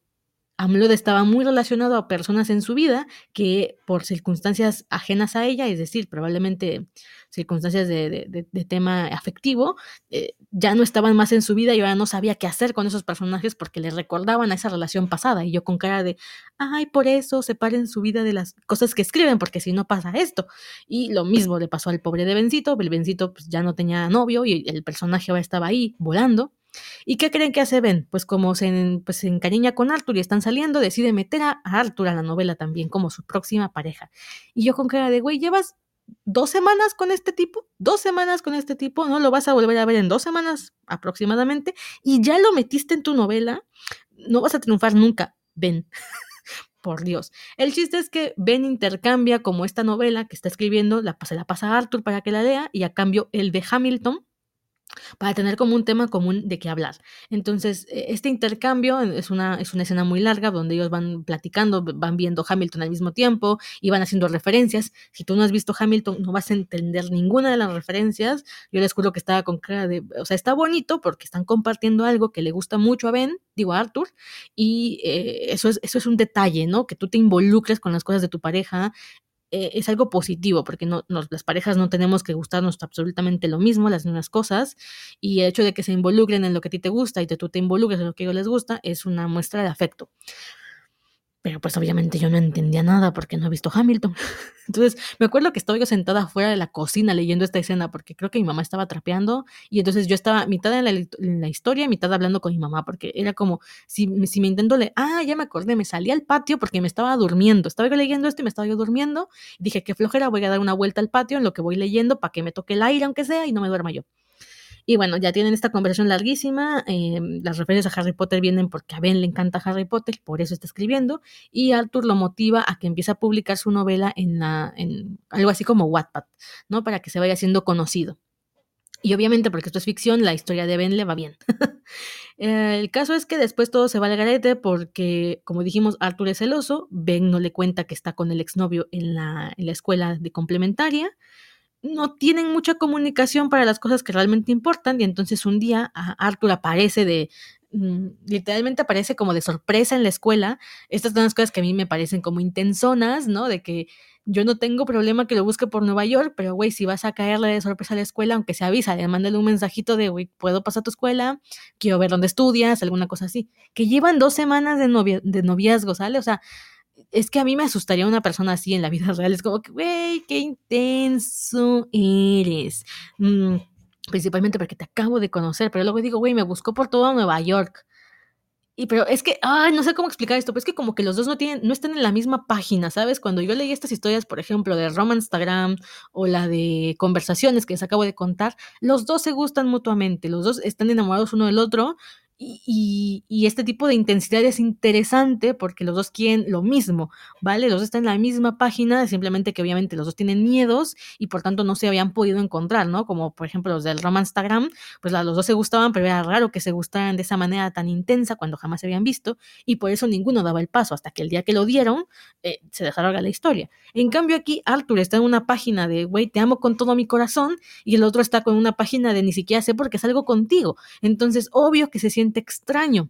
E: AMLOD estaba muy relacionado a personas en su vida que por circunstancias ajenas a ella, es decir, probablemente circunstancias de, tema afectivo, eh, ya no estaban más en su vida y ahora no sabía qué hacer con esos personajes porque le recordaban a esa relación pasada. Y yo con cara de, ay, por eso separen su vida de las cosas que escriben, porque si no pasa esto. Y lo mismo le pasó al pobre de Bencito, el Bencito pues, ya no tenía novio y el personaje estaba ahí volando. ¿Y qué creen que hace Ben? Pues como se, pues, se encariña con Arthur y están saliendo, decide meter a Arthur a la novela también como su próxima pareja. Y yo con cara de, güey, llevas dos semanas con este tipo, dos semanas con este tipo, no lo vas a volver a ver en dos semanas aproximadamente, y ya lo metiste en tu novela, no vas a triunfar nunca, Ben. (laughs) Por Dios. El chiste es que Ben intercambia como esta novela que está escribiendo, la, se la pasa a Arthur para que la lea, y a cambio el de Hamilton para tener como un tema común de qué hablar. Entonces, e, este intercambio es una, es una escena muy larga donde ellos van platicando, van viendo Hamilton al mismo tiempo y van haciendo referencias. Si tú no has visto Hamilton, no vas a entender ninguna de las referencias. Yo les juro que estaba con cara de, o sea, está bonito porque están compartiendo algo que le gusta mucho a Ben, digo a Arthur, y eh, eso, es, eso es un detalle, ¿no? Que tú te involucres con las cosas de tu pareja, eh, es algo positivo, porque no, las parejas no tenemos que gustarnos absolutamente lo mismo, las mismas cosas, y el hecho de que se involucren en lo que a ti te gusta y que tú te involucres en lo que a ellos les gusta es una muestra de afecto. Pero pues obviamente yo no entendía nada porque no he visto Hamilton. (laughs) Entonces me acuerdo que estaba yo sentada afuera de la cocina leyendo esta escena porque creo que mi mamá estaba trapeando y entonces yo estaba mitad en la, en la historia, mitad hablando con mi mamá porque era como si, si me intento leer, ah, ya me acordé, me salí al patio porque me estaba durmiendo. Estaba yo leyendo esto y me estaba yo durmiendo. Dije, qué flojera, voy a dar una vuelta al patio en lo que voy leyendo para que me toque el aire aunque sea y no me duerma yo. Y bueno, ya tienen esta conversación larguísima. Eh, las referencias a Harry Potter vienen porque a Ben le encanta Harry Potter, por eso está escribiendo. Y Arthur lo motiva a que empiece a publicar su novela en, la, algo así como Wattpad, ¿no? Para que se vaya siendo conocido. Y obviamente, porque esto es ficción, la historia de Ben le va bien. (laughs) Eh, el caso es que después todo se va al garete porque, como dijimos, Arthur es celoso. Ben no le cuenta que está con el exnovio en la escuela de complementaria no tienen mucha comunicación para las cosas que realmente importan y entonces un día Arthur aparece de, mm, literalmente aparece como de sorpresa en la escuela. Estas son las cosas que a mí me parecen como intensonas, ¿no? De que yo no tengo problema que lo busque por Nueva York, pero güey, si vas a caerle de sorpresa a la escuela, aunque se avisa, le mándale un mensajito de, güey, puedo pasar a tu escuela, quiero ver dónde estudias, alguna cosa así. Que llevan dos semanas de, de noviazgo, ¿sale? O sea, es que a mí me asustaría una persona así en la vida (laughs) real. Es como que, güey, qué intenso eres. Mm, principalmente porque te acabo de conocer, pero luego digo, güey, me buscó por todo Nueva York. Y pero es que, ay, no sé cómo explicar esto, pero es que como que los dos no tienen, no están en la misma página, ¿sabes? Cuando yo leí estas historias, por ejemplo, de Romanstagram o la de conversaciones que les acabo de contar, los dos se gustan mutuamente, los dos están enamorados uno del otro, y, este tipo de intensidad es interesante porque los dos quieren lo mismo, ¿vale? Los dos están en la misma página, simplemente que obviamente los dos tienen miedos y por tanto no se habían podido encontrar, ¿no? Como por ejemplo los del Romanstagram, pues los dos se gustaban, pero era raro que se gustaran de esa manera tan intensa cuando jamás se habían visto y por eso ninguno daba el paso hasta que el día que lo dieron eh, se desarrolla la historia. En cambio aquí Arthur está en una página de, güey, te amo con todo mi corazón y el otro está con una página de ni siquiera sé por qué salgo contigo. Entonces, obvio que se siente extraño.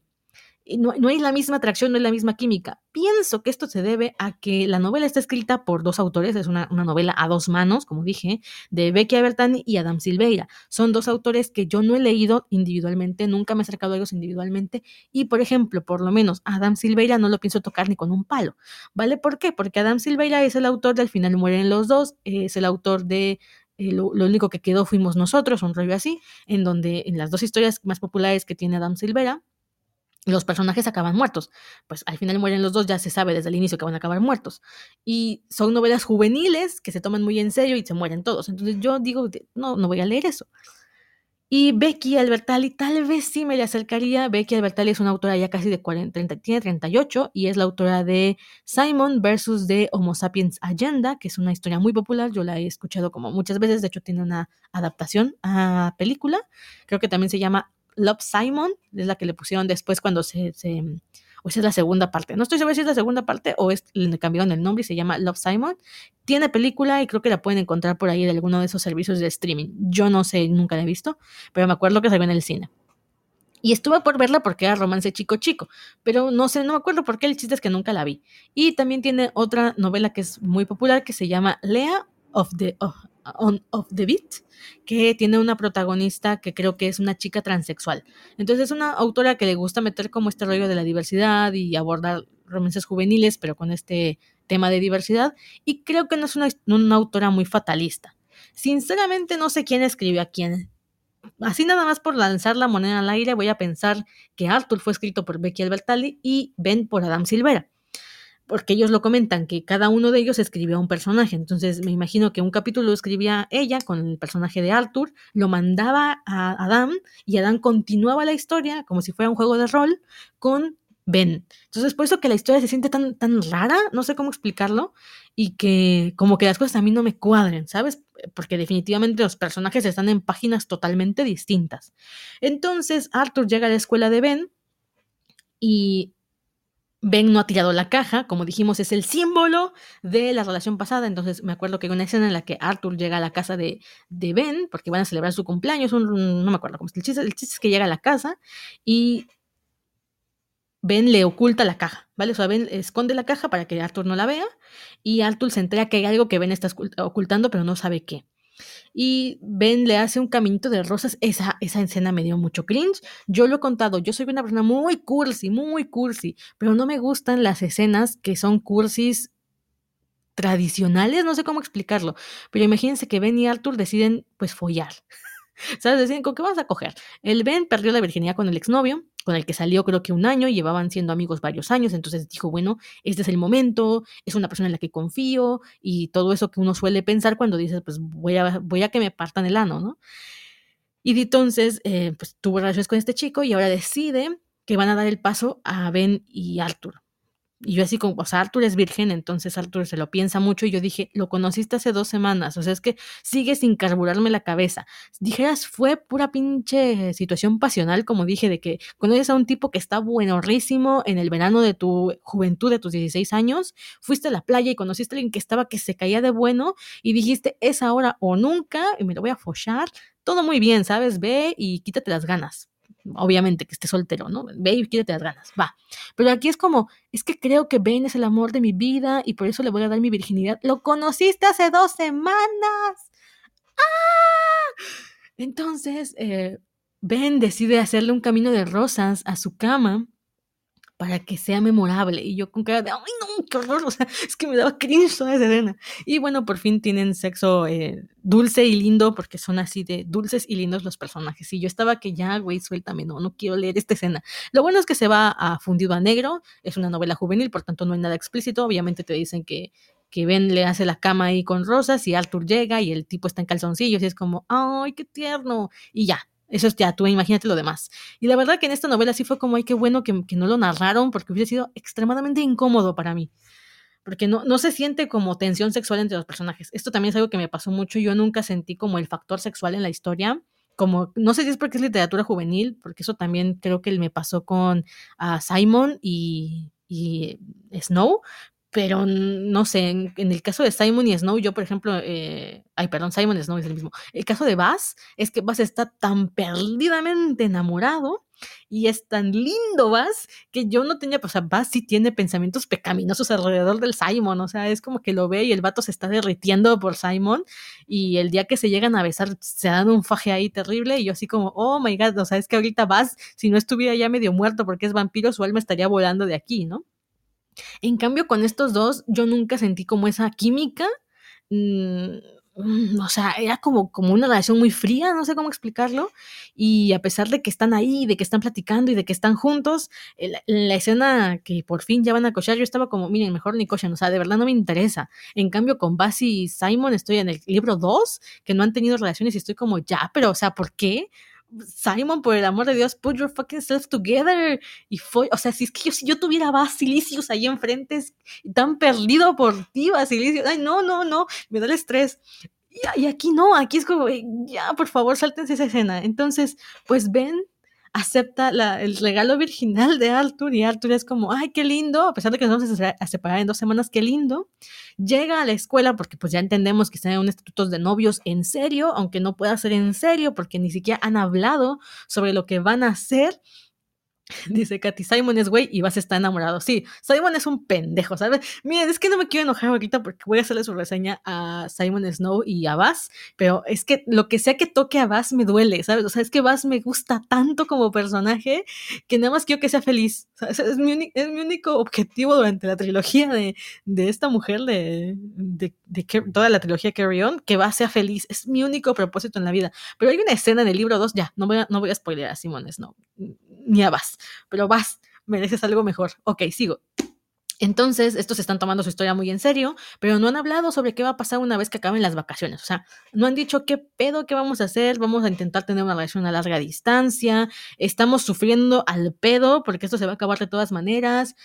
E: No, no, hay la misma atracción, no hay la misma química. Pienso que esto se debe a que la novela está escrita por dos autores, es una, novela a dos manos, como dije, de Becky Abertani y Adam Silveira. Son dos autores que yo no he leído individualmente, nunca me he acercado a ellos individualmente, y por ejemplo, por lo menos Adam Silveira no lo pienso tocar ni con un palo, ¿vale? ¿Por qué? Porque Adam Silveira es el autor de Al final mueren los dos, es el autor de eh, lo, único que quedó fuimos nosotros, un rollo así, en donde en las dos historias más populares que tiene Adam Silvera, los personajes acaban muertos. Pues al final mueren los dos, ya se sabe desde el inicio que van a acabar muertos. Y son novelas juveniles que se toman muy en serio y se mueren todos. Entonces yo digo, no, no voy a leer eso. Y Becky Albertalli, tal vez sí me le acercaría. Becky Albertalli es una autora ya casi de 40, tiene 38 y es la autora de Simon versus The Homo Sapiens Agenda, que es una historia muy popular. Yo la he escuchado como muchas veces. De hecho, tiene una adaptación a película. Creo que también se llama Love Simon, es la que le pusieron después cuando se o esa es la segunda parte. No estoy segura si es la segunda parte o es, le cambiaron el nombre y se llama Love Simon. Tiene película y creo que la pueden encontrar por ahí de alguno de esos servicios de streaming. Yo no sé, nunca la he visto, pero me acuerdo que salió en el cine. Y estuve por verla porque era romance chico chico, pero no sé, no me acuerdo por qué, el chiste es que nunca la vi. Y también tiene otra novela que es muy popular que se llama Lea of the, on of the Beat, que tiene una protagonista que creo que es una chica transexual. Entonces es una autora que le gusta meter como este rollo de la diversidad y abordar romances juveniles, pero con este tema de diversidad. Y creo que no es una, una autora muy fatalista. Sinceramente no sé quién escribió a quién. Así nada más por lanzar la moneda al aire voy a pensar que Arthur fue escrito por Becky Albertalli y Ben por Adam Silvera porque ellos lo comentan, que cada uno de ellos escribió a un personaje. Entonces me imagino que un capítulo lo escribía ella con el personaje de Arthur, lo mandaba a Adam y Adam continuaba la historia como si fuera un juego de rol con Ben. Entonces por eso que la historia se siente tan, tan rara, no sé cómo explicarlo. y que como que las cosas a mí no me cuadren, ¿sabes? Porque definitivamente los personajes están en páginas totalmente distintas. Entonces Arthur llega a la escuela de Ben y Ben no ha tirado la caja, como dijimos, es el símbolo de la relación pasada. Entonces me acuerdo que hay una escena en la que Arthur llega a la casa de, de Ben, porque van a celebrar su cumpleaños, no me acuerdo cómo es el chiste, el chiste es que llega a la casa y Ben le oculta la caja, ¿vale? O sea, Ben esconde la caja para que Arthur no la vea y Arthur se entera que hay algo que Ben está ocultando, pero no sabe qué. Y Ben le hace un caminito de rosas. Esa, esa escena me dio mucho cringe. Yo lo he contado, yo soy una persona muy cursi, muy cursi, pero no me gustan las escenas que son cursis tradicionales, no sé cómo explicarlo. Pero imagínense que Ben y Arthur deciden, pues, follar. (laughs) ¿Sabes? Deciden, ¿con qué vas a coger? El Ben perdió la virginidad con el exnovio, con el que salió creo que un año, llevaban siendo amigos varios años, entonces dijo, bueno, este es el momento, es una persona en la que confío, y todo eso que uno suele pensar cuando dices, pues voy a, voy a que me partan el ano, ¿no? Y entonces, eh, pues tuvo relaciones con este chico y ahora decide que van a dar el paso a Ben y Arthur. Y yo así como, o sea, Arthur es virgen, entonces Arthur se lo piensa mucho y yo dije, lo conociste hace dos semanas, o sea, es que sigue sin carburarme la cabeza. Dijeras, fue pura pinche situación pasional, como dije, de que conoces a un tipo que está buenorrísimo en el verano de tu juventud, de tus 16 años, fuiste a la playa y conociste a alguien que estaba que se caía de bueno y dijiste, es ahora o nunca y me lo voy a follar. Todo muy bien, ¿sabes? Ve y quítate las ganas. Obviamente que esté soltero, ¿no? Ve y las ganas, va. Pero aquí es como, es que creo que Ben es el amor de mi vida y por eso le voy a dar mi virginidad. Lo conociste hace dos semanas. ¡Ah! Entonces, eh, Ben decide hacerle un camino de rosas a su cama para que sea memorable. Y yo con cara de, ay, no, qué horror. O sea, (laughs) es que me daba cringe toda esa escena. Y bueno, por fin tienen sexo eh, dulce y lindo, porque son así de dulces y lindos los personajes. Y yo estaba que ya, güey, suéltame, no, no quiero leer esta escena. Lo bueno es que se va a fundido a negro, es una novela juvenil, por tanto no hay nada explícito. Obviamente te dicen que, que Ben le hace la cama ahí con rosas y Arthur llega y el tipo está en calzoncillos y es como, ay, qué tierno. Y ya, eso es ya, tú imagínate lo demás. Y la verdad que en esta novela sí fue como, ay, qué bueno que, que no lo narraron porque hubiera sido extremadamente incómodo para mí. Porque no, no se siente como tensión sexual entre los personajes. Esto también es algo que me pasó mucho. Yo nunca sentí como el factor sexual en la historia. Como, no sé si es porque es literatura juvenil, porque eso también creo que me pasó con uh, Simon y, y Snow, pero no sé, en, el caso de Simon y Snow, yo por ejemplo, eh, ay, perdón, Simon y Snow es el mismo. El caso de Bass es que Bass está tan perdidamente enamorado y es tan lindo Bass que yo no tenía, o sea, Bass sí tiene pensamientos pecaminosos alrededor del Simon, o sea, es como que lo ve y el vato se está derritiendo por Simon y el día que se llegan a besar se dan un faje ahí terrible y yo así como, oh my god, o sea, es que ahorita Bass, si no estuviera ya medio muerto porque es vampiro, su alma estaría volando de aquí, ¿no? En cambio, con estos dos, yo nunca sentí como esa química. Mmm, o sea, era como, como una relación muy fría, no sé cómo explicarlo. Y a pesar de que están ahí, de que están platicando y de que están juntos, la, la escena que por fin ya van a cochar, yo estaba como, miren, mejor ni cochan, o sea, de verdad no me interesa. En cambio, con Bass y Simon estoy en el libro 2, que no han tenido relaciones y estoy como, ya, pero, o sea, ¿por qué? Simon, por el amor de Dios, put your fucking self together. Y fue, o sea, si es que yo, si yo tuviera ahí enfrente, tan perdido por ti, Basilicius. Ay, no, no, no, me da el estrés. Y, y aquí no, aquí es como, ya, por favor, sáltense esa escena. Entonces, pues Ben acepta el regalo virginal de Arthur y Arthur es como, ay, qué lindo, a pesar de que nos vamos a separar en dos semanas, qué lindo. Llega a la escuela porque pues ya entendemos que están en un estatuto de novios en serio, aunque no pueda ser en serio porque ni siquiera han hablado sobre lo que van a hacer. (laughs) Dice Katy, Simon es güey y vas a estar enamorado. Sí, Simon es un pendejo, ¿sabes? Miren, es que no me quiero enojar ahorita porque voy a hacerle su reseña a Simon Snow y a Bass, pero es que lo que sea que toque a Bass me duele, ¿sabes? O sea, es que Bass me gusta tanto como personaje que nada más quiero que sea feliz. ¿sabes? Es, mi es, mi único objetivo durante la trilogía de, de esta mujer, de, de, de, toda la trilogía Carry On, que Bass sea feliz. Es mi único propósito en la vida. Pero hay una escena en el libro 2, ya, no voy a, no voy a spoiler a Simon Snow, ni a Bass pero vas, mereces algo mejor. Ok, sigo. Entonces, estos están tomando su historia muy en serio, pero no han hablado sobre qué va a pasar una vez que acaben las vacaciones. O sea, no han dicho qué pedo, qué vamos a hacer, vamos a intentar tener una relación a larga distancia, estamos sufriendo al pedo porque esto se va a acabar de todas maneras.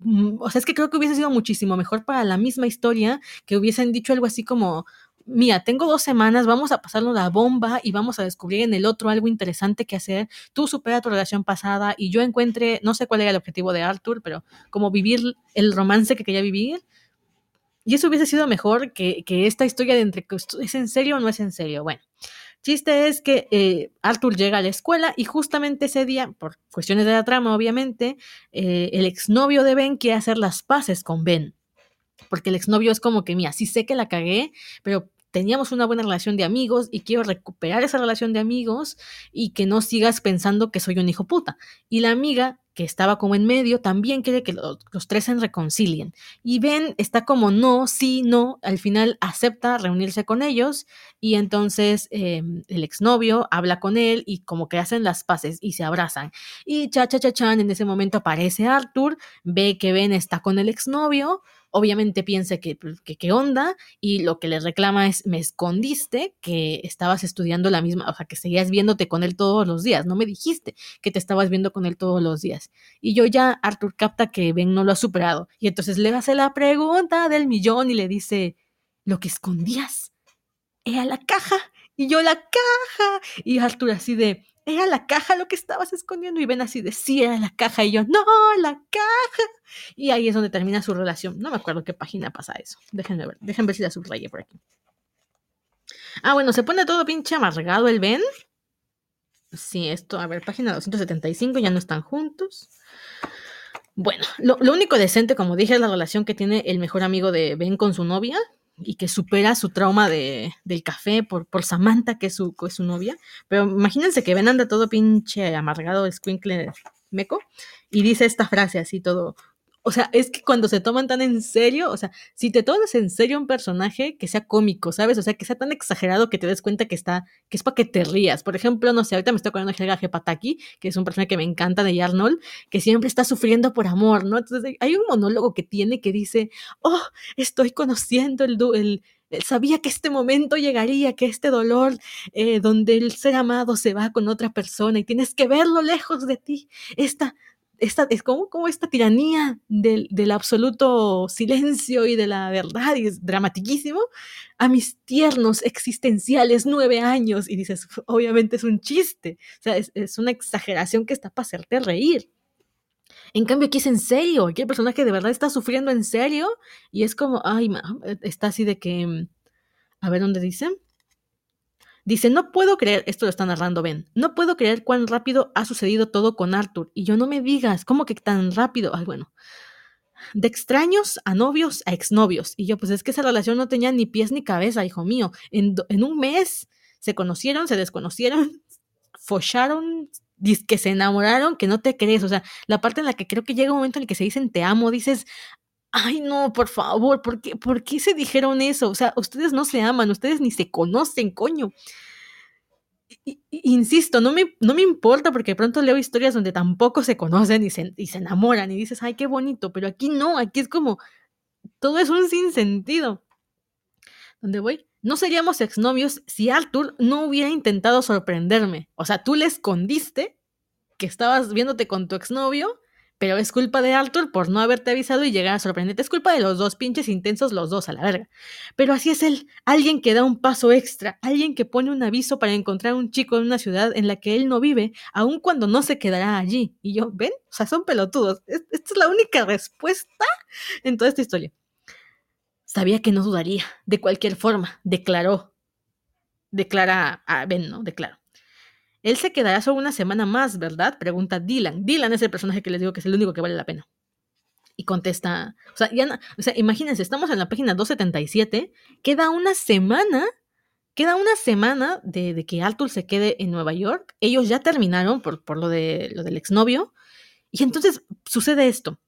E: Mm, O sea, es que creo que hubiese sido muchísimo mejor para la misma historia que hubiesen dicho algo así como, mira, tengo dos semanas, vamos a pasarnos la bomba y vamos a descubrir en el otro algo interesante que hacer. Tú supera tu relación pasada y yo encuentre, no sé cuál era el objetivo de Arthur, pero como vivir el romance que quería vivir. Y eso hubiese sido mejor que, que esta historia de entre es en serio o no es en serio. Bueno, chiste es que eh, Arthur llega a la escuela y justamente ese día, por cuestiones de la trama, obviamente, eh, el exnovio de Ben quiere hacer las paces con Ben porque el exnovio es como que, mira, sí sé que la cagué, pero teníamos una buena relación de amigos y quiero recuperar esa relación de amigos y que no sigas pensando que soy un hijo puta. Y la amiga que estaba como en medio también quiere que lo- los tres se reconcilien. Y Ben está como no, sí, no, al final acepta reunirse con ellos y entonces eh, el exnovio habla con él y como que hacen las paces y se abrazan. Y cha, cha, cha, chan, en ese momento aparece Arthur, ve que Ben está con el exnovio, obviamente piensa que, pues, que qué onda y lo que le reclama es me escondiste que estabas estudiando la misma, o sea, que seguías viéndote con él todos los días, no me dijiste que te estabas viendo con él todos los días. Y yo ya, Arthur capta que Ben no lo ha superado y entonces le hace la pregunta del millón y le dice, lo que escondías era la caja y yo la caja y Arthur así de, era la caja lo que estabas escondiendo y Ben así de, sí, era la caja y yo, no, la caja. Y ahí es donde termina su relación. No me acuerdo qué página pasa eso. Déjenme ver, déjenme ver si la subrayé por aquí. Ah, bueno, se pone todo pinche amargado el Ben. Sí, esto, a ver, página 275, ya no están juntos. Bueno, lo único decente, como dije, es la relación que tiene el mejor amigo de Ben con su novia y que supera su trauma de, del café por, por Samantha, que es, su, que es su novia. Pero imagínense que Ben anda todo pinche amargado, squinkle meco, y dice esta frase así todo. O sea, es que cuando se toman tan en serio, o sea, si te tomas en serio un personaje que sea cómico, ¿sabes? O sea, que sea tan exagerado que te des cuenta que está, que es para que te rías. Por ejemplo, no sé, ahorita me estoy acordando de Helga Gepataki, que es un personaje que me encanta de Arnold, que siempre está sufriendo por amor, ¿no? Entonces, hay un monólogo que tiene que dice, oh, estoy conociendo el, el- sabía que este momento llegaría, que este dolor eh, donde el ser amado se va con otra persona y tienes que verlo lejos de ti. Esta, esta es como, como esta tiranía del, del absoluto silencio y de la verdad, y es dramatiquísimo, a mis tiernos existenciales nueve años. Y dices, obviamente es un chiste, o sea, es, es una exageración que está para hacerte reír. En cambio, aquí es en serio, aquí el personaje de verdad está sufriendo en serio y es como, ay, ma, está así de que, mm, a ver dónde dice. Dice, no puedo creer, esto lo está narrando Ben, no puedo creer cuán rápido ha sucedido todo con Arthur. Y yo no me digas, ¿cómo que tan rápido? Ay, bueno. De extraños a novios a exnovios. Y yo, pues es que esa relación no tenía ni pies ni cabeza, hijo mío. En, en un mes se conocieron, se desconocieron, (laughs) follaron, que se enamoraron, que no te crees. O sea, la parte en la que creo que llega un momento en el que se dicen te amo, dices, ay no, por favor, ¿por qué, ¿por qué se dijeron eso? O sea, ustedes no se aman, ustedes ni se conocen, coño. Insisto, no me, no me importa porque de pronto leo historias donde tampoco se conocen y se, y se enamoran y dices, ay, qué bonito, pero aquí no, aquí es como, todo es un sinsentido. ¿Dónde voy? No seríamos exnovios si Arthur no hubiera intentado sorprenderme. O sea, tú le escondiste que estabas viéndote con tu exnovio, pero es culpa de Arthur por no haberte avisado y llegar a sorprenderte. Es culpa de los dos pinches intensos, los dos a la verga. Pero así es él, alguien que da un paso extra, alguien que pone un aviso para encontrar un chico en una ciudad en la que él no vive, aun cuando no se quedará allí. Y yo, ¿ven? O sea, son pelotudos. Es- Esta es la única respuesta en toda esta historia. Sabía que no dudaría, de cualquier forma, declaró. Declara a Ben, ¿no? Declaró. Él se quedará solo una semana más, ¿verdad? Pregunta Dylan. Dylan es el personaje que les digo que es el único que vale la pena. Y contesta, o sea, ya o sea, imagínense, estamos en la página 277, queda una semana, queda una semana de, de que Arthur se quede en Nueva York. Ellos ya terminaron por, por lo, de, lo del exnovio. Y entonces sucede esto.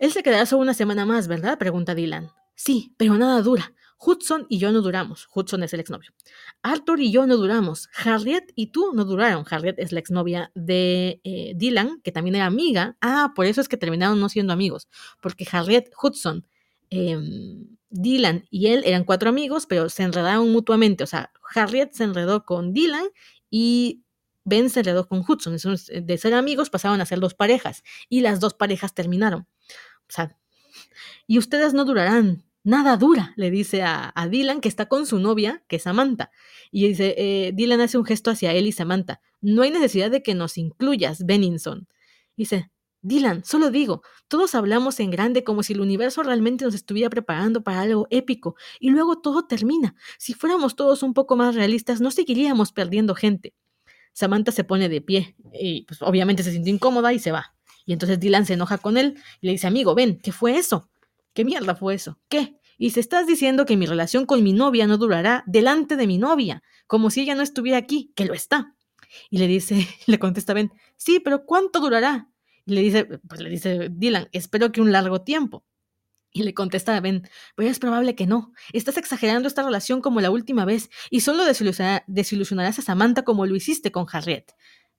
E: Él se quedará solo una semana más, ¿verdad? Pregunta Dylan. Sí, pero nada dura. Hudson y yo no duramos. Hudson es el exnovio. Arthur y yo no duramos. Harriet y tú no duraron. Harriet es la exnovia de eh, Dylan, que también era amiga. Ah, por eso es que terminaron no siendo amigos. Porque Harriet Hudson, em, Dylan y él eran cuatro amigos, pero se enredaron mutuamente. O sea, Harriet se enredó con Dylan y Ben se enredó con Hudson. De ser amigos pasaron a ser dos parejas. Y las dos parejas terminaron. O sea, y ustedes no durarán. Nada dura, le dice a, Dylan, que está con su novia, que es Samantha. Y dice, eh, Dylan hace un gesto hacia él y Samantha. No hay necesidad de que nos incluyas, Benninson. Dice, Dylan, solo digo, todos hablamos en grande como si el universo realmente nos estuviera preparando para algo épico, y luego todo termina. Si fuéramos todos un poco más realistas, no seguiríamos perdiendo gente. Samantha se pone de pie, y pues obviamente se siente incómoda y se va. Y entonces Dylan se enoja con él y le dice, amigo, ven, ¿qué fue eso? ¿Qué mierda fue eso? ¿Qué? Y se estás diciendo que mi relación con mi novia no durará delante de mi novia, como si ella no estuviera aquí, que lo está. Y le dice, (laughs) le contesta Ben, sí, pero ¿cuánto durará? Y le dice, pues le dice Dylan, espero que un largo tiempo. Y le contesta Ben, pues es probable que no. Estás exagerando esta relación como la última vez y solo desilusionarás a Samantha como lo hiciste con Harriet.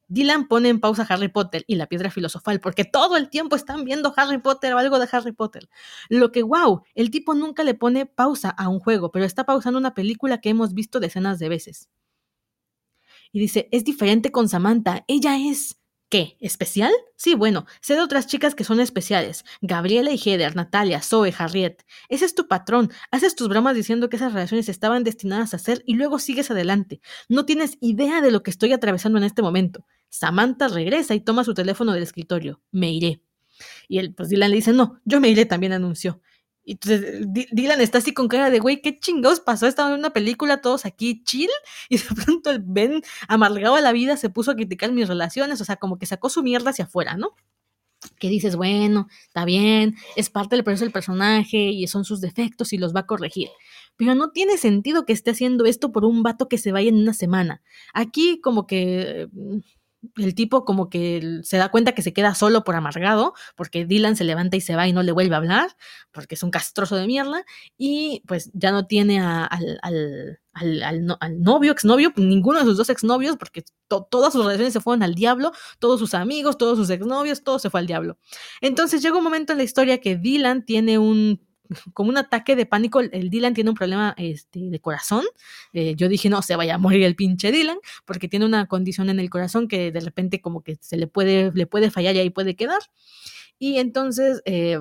E: Dylan pone en pausa Harry Potter y la piedra filosofal porque todo el tiempo están viendo Harry Potter o algo de Harry Potter. Lo que, wow, el tipo nunca le pone pausa a un juego, pero está pausando una película que hemos visto decenas de veces. Y dice, es diferente con Samantha, ella es... ¿Qué? ¿Especial? Sí, bueno, sé de otras chicas que son especiales. Gabriela y Heather, Natalia, Zoe, Harriet. Ese es tu patrón. Haces tus bromas diciendo que esas relaciones estaban destinadas a ser y luego sigues adelante. No tienes idea de lo que estoy atravesando en este momento. Samantha regresa y toma su teléfono del escritorio. Me iré. Y él, pues Dylan le dice, no, yo me iré, también anunció. Y entonces Dylan está así con cara de, güey, ¿qué chingados pasó? Estaban en una película todos aquí chill (laughs) y de pronto el Ben, amargado a la vida, se puso a criticar mis relaciones, o sea, como que sacó su mierda hacia afuera, ¿no? Que dices, bueno, está bien, es parte del proceso del personaje y son sus defectos y los va a corregir. Pero no tiene sentido que esté haciendo esto por un vato que se vaya en una semana. Aquí como que el tipo como que se da cuenta que se queda solo por amargado, porque Dylan se levanta y se va y no le vuelve a hablar, porque es un castroso de mierda, y pues ya no tiene al, al, al, al, novio, exnovio, ninguno de sus dos exnovios, porque todas sus relaciones se fueron al diablo, todos sus amigos, todos sus exnovios, todo se fue al diablo. Entonces llega un momento en la historia que Dylan tiene un como un ataque de pánico. El Dylan tiene un problema este, de corazón. Eh, yo dije, no, se vaya a morir el pinche Dylan, porque tiene una condición en el corazón que de repente como que se le puede, le puede fallar y ahí puede quedar. Y entonces eh,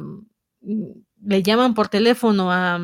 E: le llaman por teléfono a,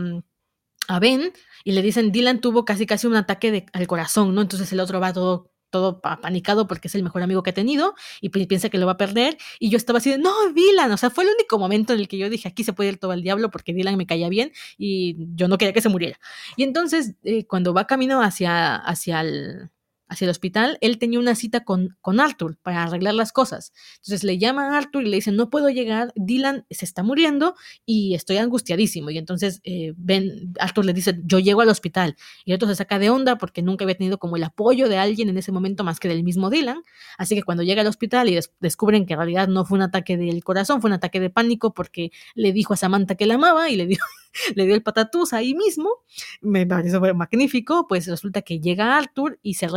E: a Ben y le dicen, Dylan tuvo casi casi un ataque de, al corazón, ¿no? Entonces el otro va todo todo panicado porque es el mejor amigo que ha tenido y piensa que lo va a perder. Y yo estaba así de, no, Dylan, o sea, fue el único momento en el que yo dije, aquí se puede ir todo al diablo porque Dylan me caía bien y yo no quería que se muriera. Y entonces, eh, cuando va camino hacia, hacia el, hacia el hospital, él tenía una cita con, con Arthur para arreglar las cosas. Entonces le llama a Arthur y le dice, no puedo llegar, Dylan se está muriendo y estoy angustiadísimo. Y entonces eh, ben, Arthur le dice, yo llego al hospital. Y otro se saca de onda porque nunca había tenido como el apoyo de alguien en ese momento más que del mismo Dylan. Así que cuando llega al hospital y descubren que en realidad no fue un ataque del corazón, fue un ataque de pánico porque le dijo a Samantha que la amaba y le dio (laughs) le dio el patatús ahí mismo, me pareció magnífico, pues resulta que llega Arthur y se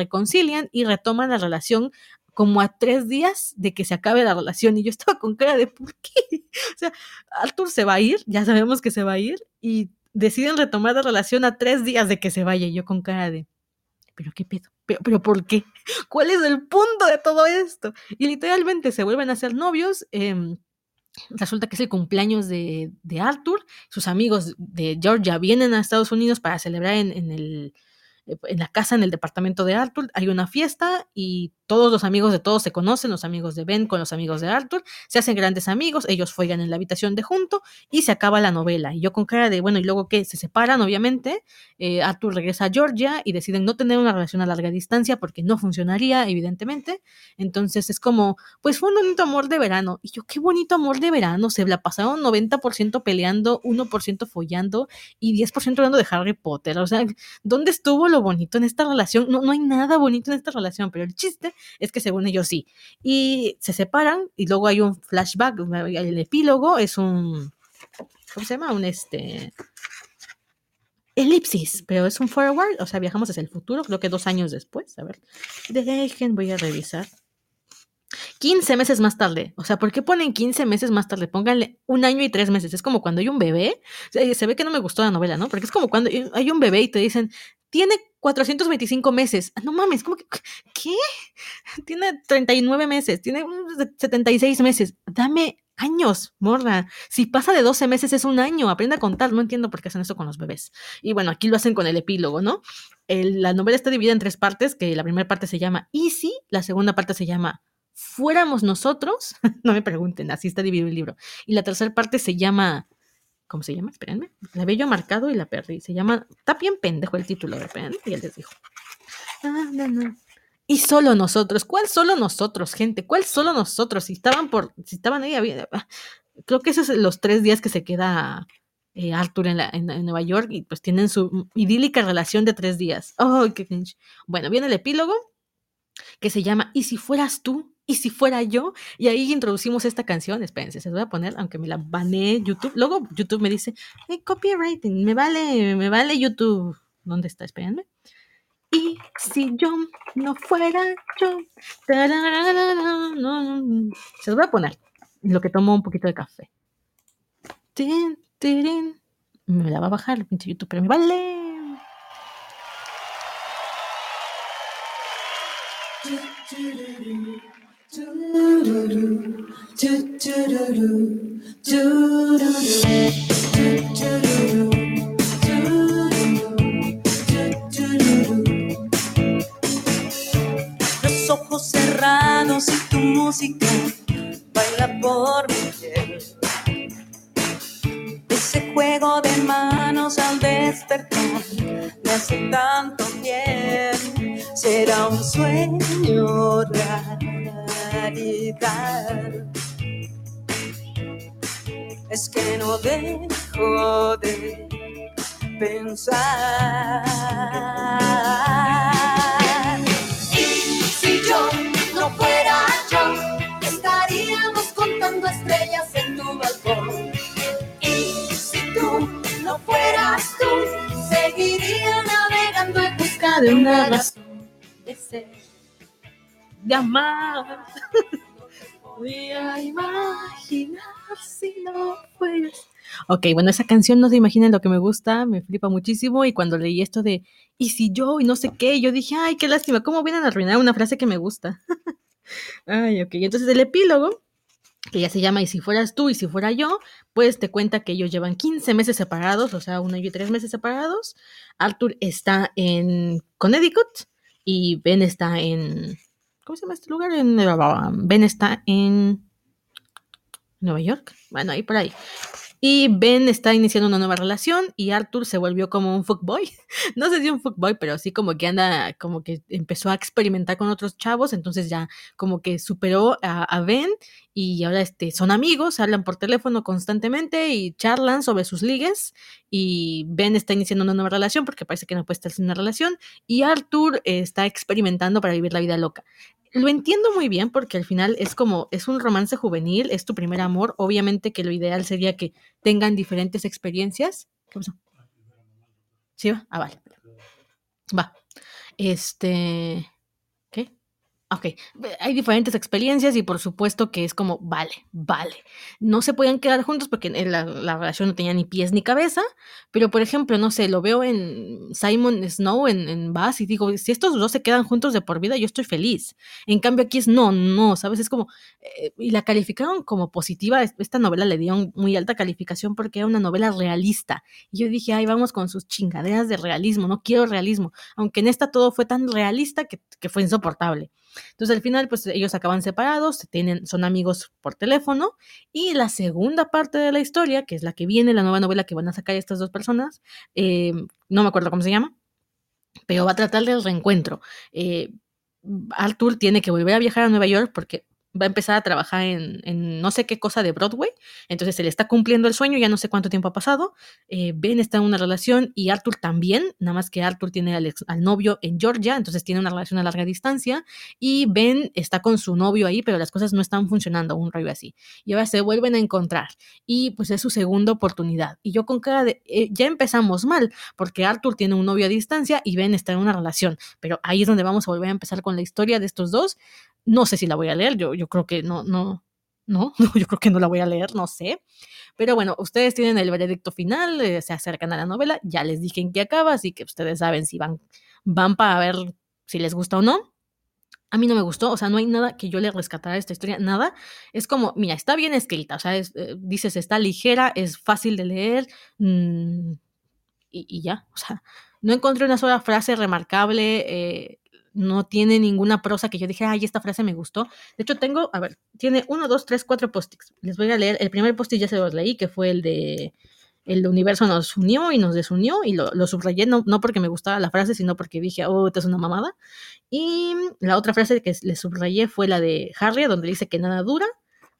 E: y retoman la relación como a tres días de que se acabe la relación y yo estaba con cara de ¿por qué? (laughs) O sea, Arthur se va a ir, ya sabemos que se va a ir y deciden retomar la relación a tres días de que se vaya y yo con cara de ¿pero qué pedo? ¿Pero, pero por qué? (laughs) ¿Cuál es el punto de todo esto? Y literalmente se vuelven a ser novios. Eh, Resulta que es el cumpleaños de, Arthur. Sus amigos de Georgia vienen a Estados Unidos para celebrar en, el, en la casa, en el departamento de Arthur, hay una fiesta y todos los amigos de todos se conocen, los amigos de Ben con los amigos de Arthur, se hacen grandes amigos, ellos fuegan en la habitación de junto y se acaba la novela. Y yo con cara de, bueno, y luego que se separan, obviamente, eh, Arthur regresa a Georgia y deciden no tener una relación a larga distancia porque no funcionaría, evidentemente. Entonces es como, pues fue un bonito amor de verano. Y yo, qué bonito amor de verano, se la pasaron 90% peleando, 1% follando y 10% hablando de Harry Potter. O sea, ¿dónde estuvo lo bonito en esta relación? No, no hay nada bonito en esta relación, pero el chiste es que según ellos sí. Y se separan y luego hay un flashback, el epílogo es un, ¿cómo se llama? Un este... elipsis, pero es un forward, o sea, viajamos hacia el futuro, creo que dos años después. A ver, dejen, voy a revisar. 15 meses más tarde. O sea, ¿por qué ponen 15 meses más tarde? Pónganle un año y tres meses. Es como cuando hay un bebé. Se, se ve que no me gustó la novela, ¿no? Porque es como cuando hay un bebé y te dicen, tiene 425 meses. Ah, No mames, ¿cómo que? (laughs) ¿Qué? Tiene 39 meses, tiene un 76 meses. Dame años, morra. Si pasa de 12 meses es un año. Aprende a contar. No entiendo por qué hacen eso con los bebés. Y bueno, aquí lo hacen con el epílogo, ¿no? El- la novela está dividida en tres partes, que la primera parte se llama Easy, la segunda parte se llama Fuéramos nosotros. (laughs) no me pregunten, así está dividido el libro. Y la tercera parte se llama ¿Cómo se llama? Espérenme. La había yo marcado y la perdí. Se llama. Está bien pendejo el título, espérenme. Ya les digo. Ah, no, no. Y solo nosotros. ¿Cuál solo nosotros, gente? ¿Cuál solo nosotros? Si estaban por. Si estaban ahí. había- ah, Creo que esos son los tres días que se queda eh, Arthur en, la- en- en Nueva York y pues tienen su idílica relación de tres días. Oh, qué. Bueno, viene el epílogo que se llama ¿Y si fueras tú? ¿Y si fuera yo? Y ahí introducimos esta canción. Espérense, se las voy a poner, aunque me la baneé YouTube. Luego YouTube me dice, "Eh, copywriting, me vale, me vale YouTube. ¿Dónde está? Espérenme. Y si yo no fuera yo. Se los voy a poner. Lo que tomo un poquito de café. Me la va a bajar el pinche YouTube, pero me vale.
B: Los ojos cerrados y tu música baila por mi piel. Ese juego de manos al despertar me hace tanto bien. Será un sueño Es que no dejo de pensar. Y si yo no fuera yo, estaríamos contando estrellas en tu balcón. Y si tú no fueras tú, seguiría navegando en busca de una razón de ser.
E: De amar. (laughs) Voy a imaginar si no fueras. Ok, bueno, esa canción no se imaginan lo que me gusta, me flipa muchísimo. Y cuando leí esto de y si yo y no sé qué, yo dije, ay, qué lástima, ¿cómo vienen a arruinar una frase que me gusta? (laughs) ay, ok, entonces el epílogo, que ya se llama Y si fueras tú y si fuera yo, pues te cuenta que ellos llevan 15 meses separados, o sea, un año y tres meses separados. Arthur está en Connecticut y Ben está en. ¿Cómo se llama este lugar? En, ben está en Nueva York. Bueno, ahí por ahí. Y Ben está iniciando una nueva relación y Arthur se volvió como un fuckboy. (laughs) No sé si un fuckboy, pero sí como que anda, como que empezó a experimentar con otros chavos, entonces ya como que superó a, Ben y ahora este, son amigos, hablan por teléfono constantemente y charlan sobre sus ligues y Ben está iniciando una nueva relación porque parece que no puede estar sin una relación y Arthur está experimentando para vivir la vida loca lo entiendo muy bien porque al final es como, es un romance juvenil, es tu primer amor. Obviamente que lo ideal sería que tengan diferentes experiencias. ¿Qué pasó? ¿Sí va? Ah, vale. Va. Este. Ok, hay diferentes experiencias y por supuesto que es como, vale, vale. No se podían quedar juntos porque la, la, relación no tenía ni pies ni cabeza, pero por ejemplo, no sé, lo veo en Simon Snow, en, en Bass, y digo, si estos dos se quedan juntos de por vida, yo estoy feliz. En cambio aquí es no, no, ¿sabes? Es como, eh, y la calificaron como positiva, esta novela le dieron muy alta calificación porque era una novela realista. Y yo dije, ay, vamos con sus chingaderas de realismo, no quiero realismo, aunque en esta todo fue tan realista que fue insoportable. Entonces al final pues ellos acaban separados, tienen, son amigos por teléfono y la segunda parte de la historia, que es la que viene, la nueva novela que van a sacar estas dos personas, eh, no me acuerdo cómo se llama, pero va a tratar del reencuentro. Eh, Arthur tiene que volver a viajar a Nueva York porque va a empezar a trabajar en, no sé qué cosa de Broadway, entonces se le está cumpliendo el sueño, ya no sé cuánto tiempo ha pasado, eh, Ben está en una relación y Arthur también, nada más que Arthur tiene al, ex- al novio en Georgia, entonces tiene una relación a larga distancia y Ben está con su novio ahí, pero las cosas no están funcionando, un rollo así. Y ahora se vuelven a encontrar y pues es su segunda oportunidad. Y yo con cara de, eh, ya empezamos mal, porque Arthur tiene un novio a distancia y Ben está en una relación, pero ahí es donde vamos a volver a empezar con la historia de estos dos. No sé si la voy a leer, yo, yo creo que no, no, no, no, (laughs) yo creo que no la voy a leer, no sé. Pero bueno, ustedes tienen el veredicto final, eh, se acercan a la novela, ya les dije en qué acaba, así que ustedes saben si van, van para ver si les gusta o no. A mí no me gustó, o sea, no hay nada que yo le rescatara a esta historia, nada. Es como, mira, está bien escrita, o sea, eh, dices, está ligera, es fácil de leer, mm, y, y ya, o sea, no encontré una sola frase remarcable, eh, no tiene ninguna prosa que yo dije, ay, esta frase me gustó. De hecho, tengo, a ver, tiene uno, dos, tres, cuatro post-its. Les voy a leer, el primer post-it ya se los leí, que fue el de el universo nos unió y nos desunió, y lo, subrayé, no, no porque me gustaba la frase, sino porque dije, oh, esta es una mamada. Y la otra frase que le subrayé fue la de Harry, donde dice que nada dura.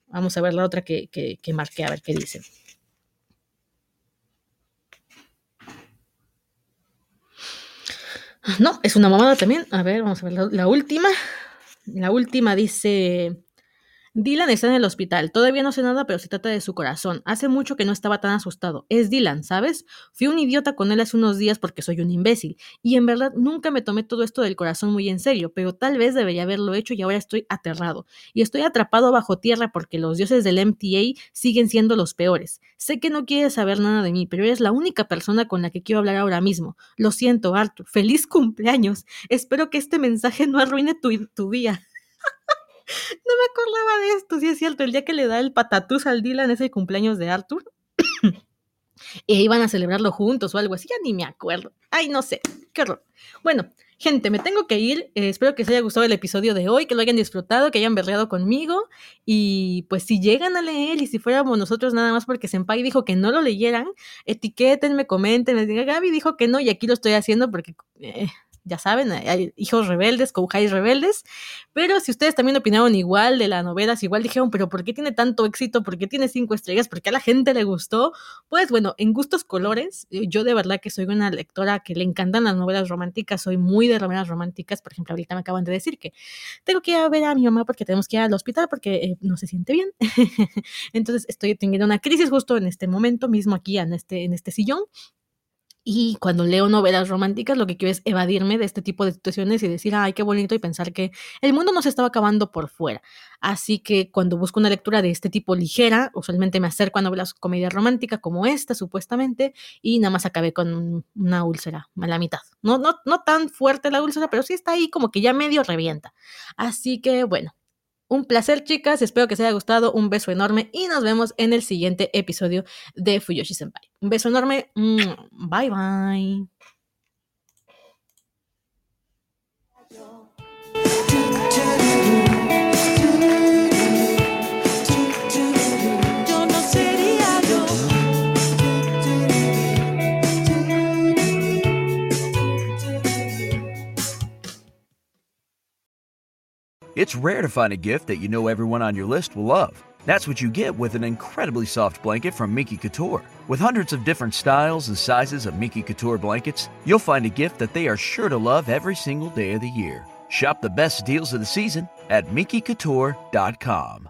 E: Vamos a ver la otra que, que, que marqué, a ver qué dice. No, es una mamada también. A ver, vamos a ver la, la última. La última dice, Dylan está en el hospital. Todavía no sé nada, pero se trata de su corazón. Hace mucho que no estaba tan asustado. Es Dylan, ¿sabes? Fui un idiota con él hace unos días porque soy un imbécil. Y en verdad nunca me tomé todo esto del corazón muy en serio, pero tal vez debería haberlo hecho y ahora estoy aterrado. Y estoy atrapado bajo tierra porque los dioses del MTA siguen siendo los peores. Sé que no quieres saber nada de mí, pero eres la única persona con la que quiero hablar ahora mismo. Lo siento, Arthur. Feliz cumpleaños. Espero que este mensaje no arruine tu, tu día. No me acordaba de esto, sí es cierto, el día que le da el patatús al Dylan es el cumpleaños de Arthur. (coughs) e iban a celebrarlo juntos o algo así, ya ni me acuerdo. Ay, no sé, qué horror. Bueno, gente, me tengo que ir. Eh, espero que les haya gustado el episodio de hoy, que lo hayan disfrutado, que hayan berreado conmigo. Y pues si llegan a leer y si fuéramos nosotros nada más porque Senpai dijo que no lo leyeran, etiquétenme, comenten, les diga, Gaby dijo que no y aquí lo estoy haciendo porque... eh, ya saben, hay hijos rebeldes, Kouhais rebeldes, pero si ustedes también opinaron igual de la novela, si igual dijeron, pero ¿por qué tiene tanto éxito? ¿Por qué tiene cinco estrellas? ¿Por qué a la gente le gustó? Pues bueno, en gustos colores, eh, yo de verdad que soy una lectora que le encantan las novelas románticas, soy muy de novelas románticas, por ejemplo, ahorita me acaban de decir que tengo que ir a ver a mi mamá porque tenemos que ir al hospital porque eh, no se siente bien. (laughs) Entonces estoy teniendo una crisis justo en este momento mismo aquí en este, en este sillón y cuando leo novelas románticas, lo que quiero es evadirme de este tipo de situaciones y decir, ay, qué bonito, y pensar que el mundo no se estaba acabando por fuera. Así que cuando busco una lectura de este tipo ligera, usualmente me acerco a novelas comedia romántica como esta, supuestamente, y nada más acabé con una úlcera a la mitad. No, no, no tan fuerte la úlcera, pero sí está ahí como que ya medio revienta. Así que bueno, un placer, chicas. Espero que les haya gustado. Un beso enorme y nos vemos en el siguiente episodio de Fuyoshi Senpai. Un beso enorme. Bye bye.
A: It's rare to find a gift that you know everyone on your list will love. That's what you get with an incredibly soft blanket from Miki Couture. With hundreds of different styles and sizes of Miki Couture blankets, you'll find a gift that they are sure to love every single day of the year. Shop the best deals of the season at MikiCouture.com.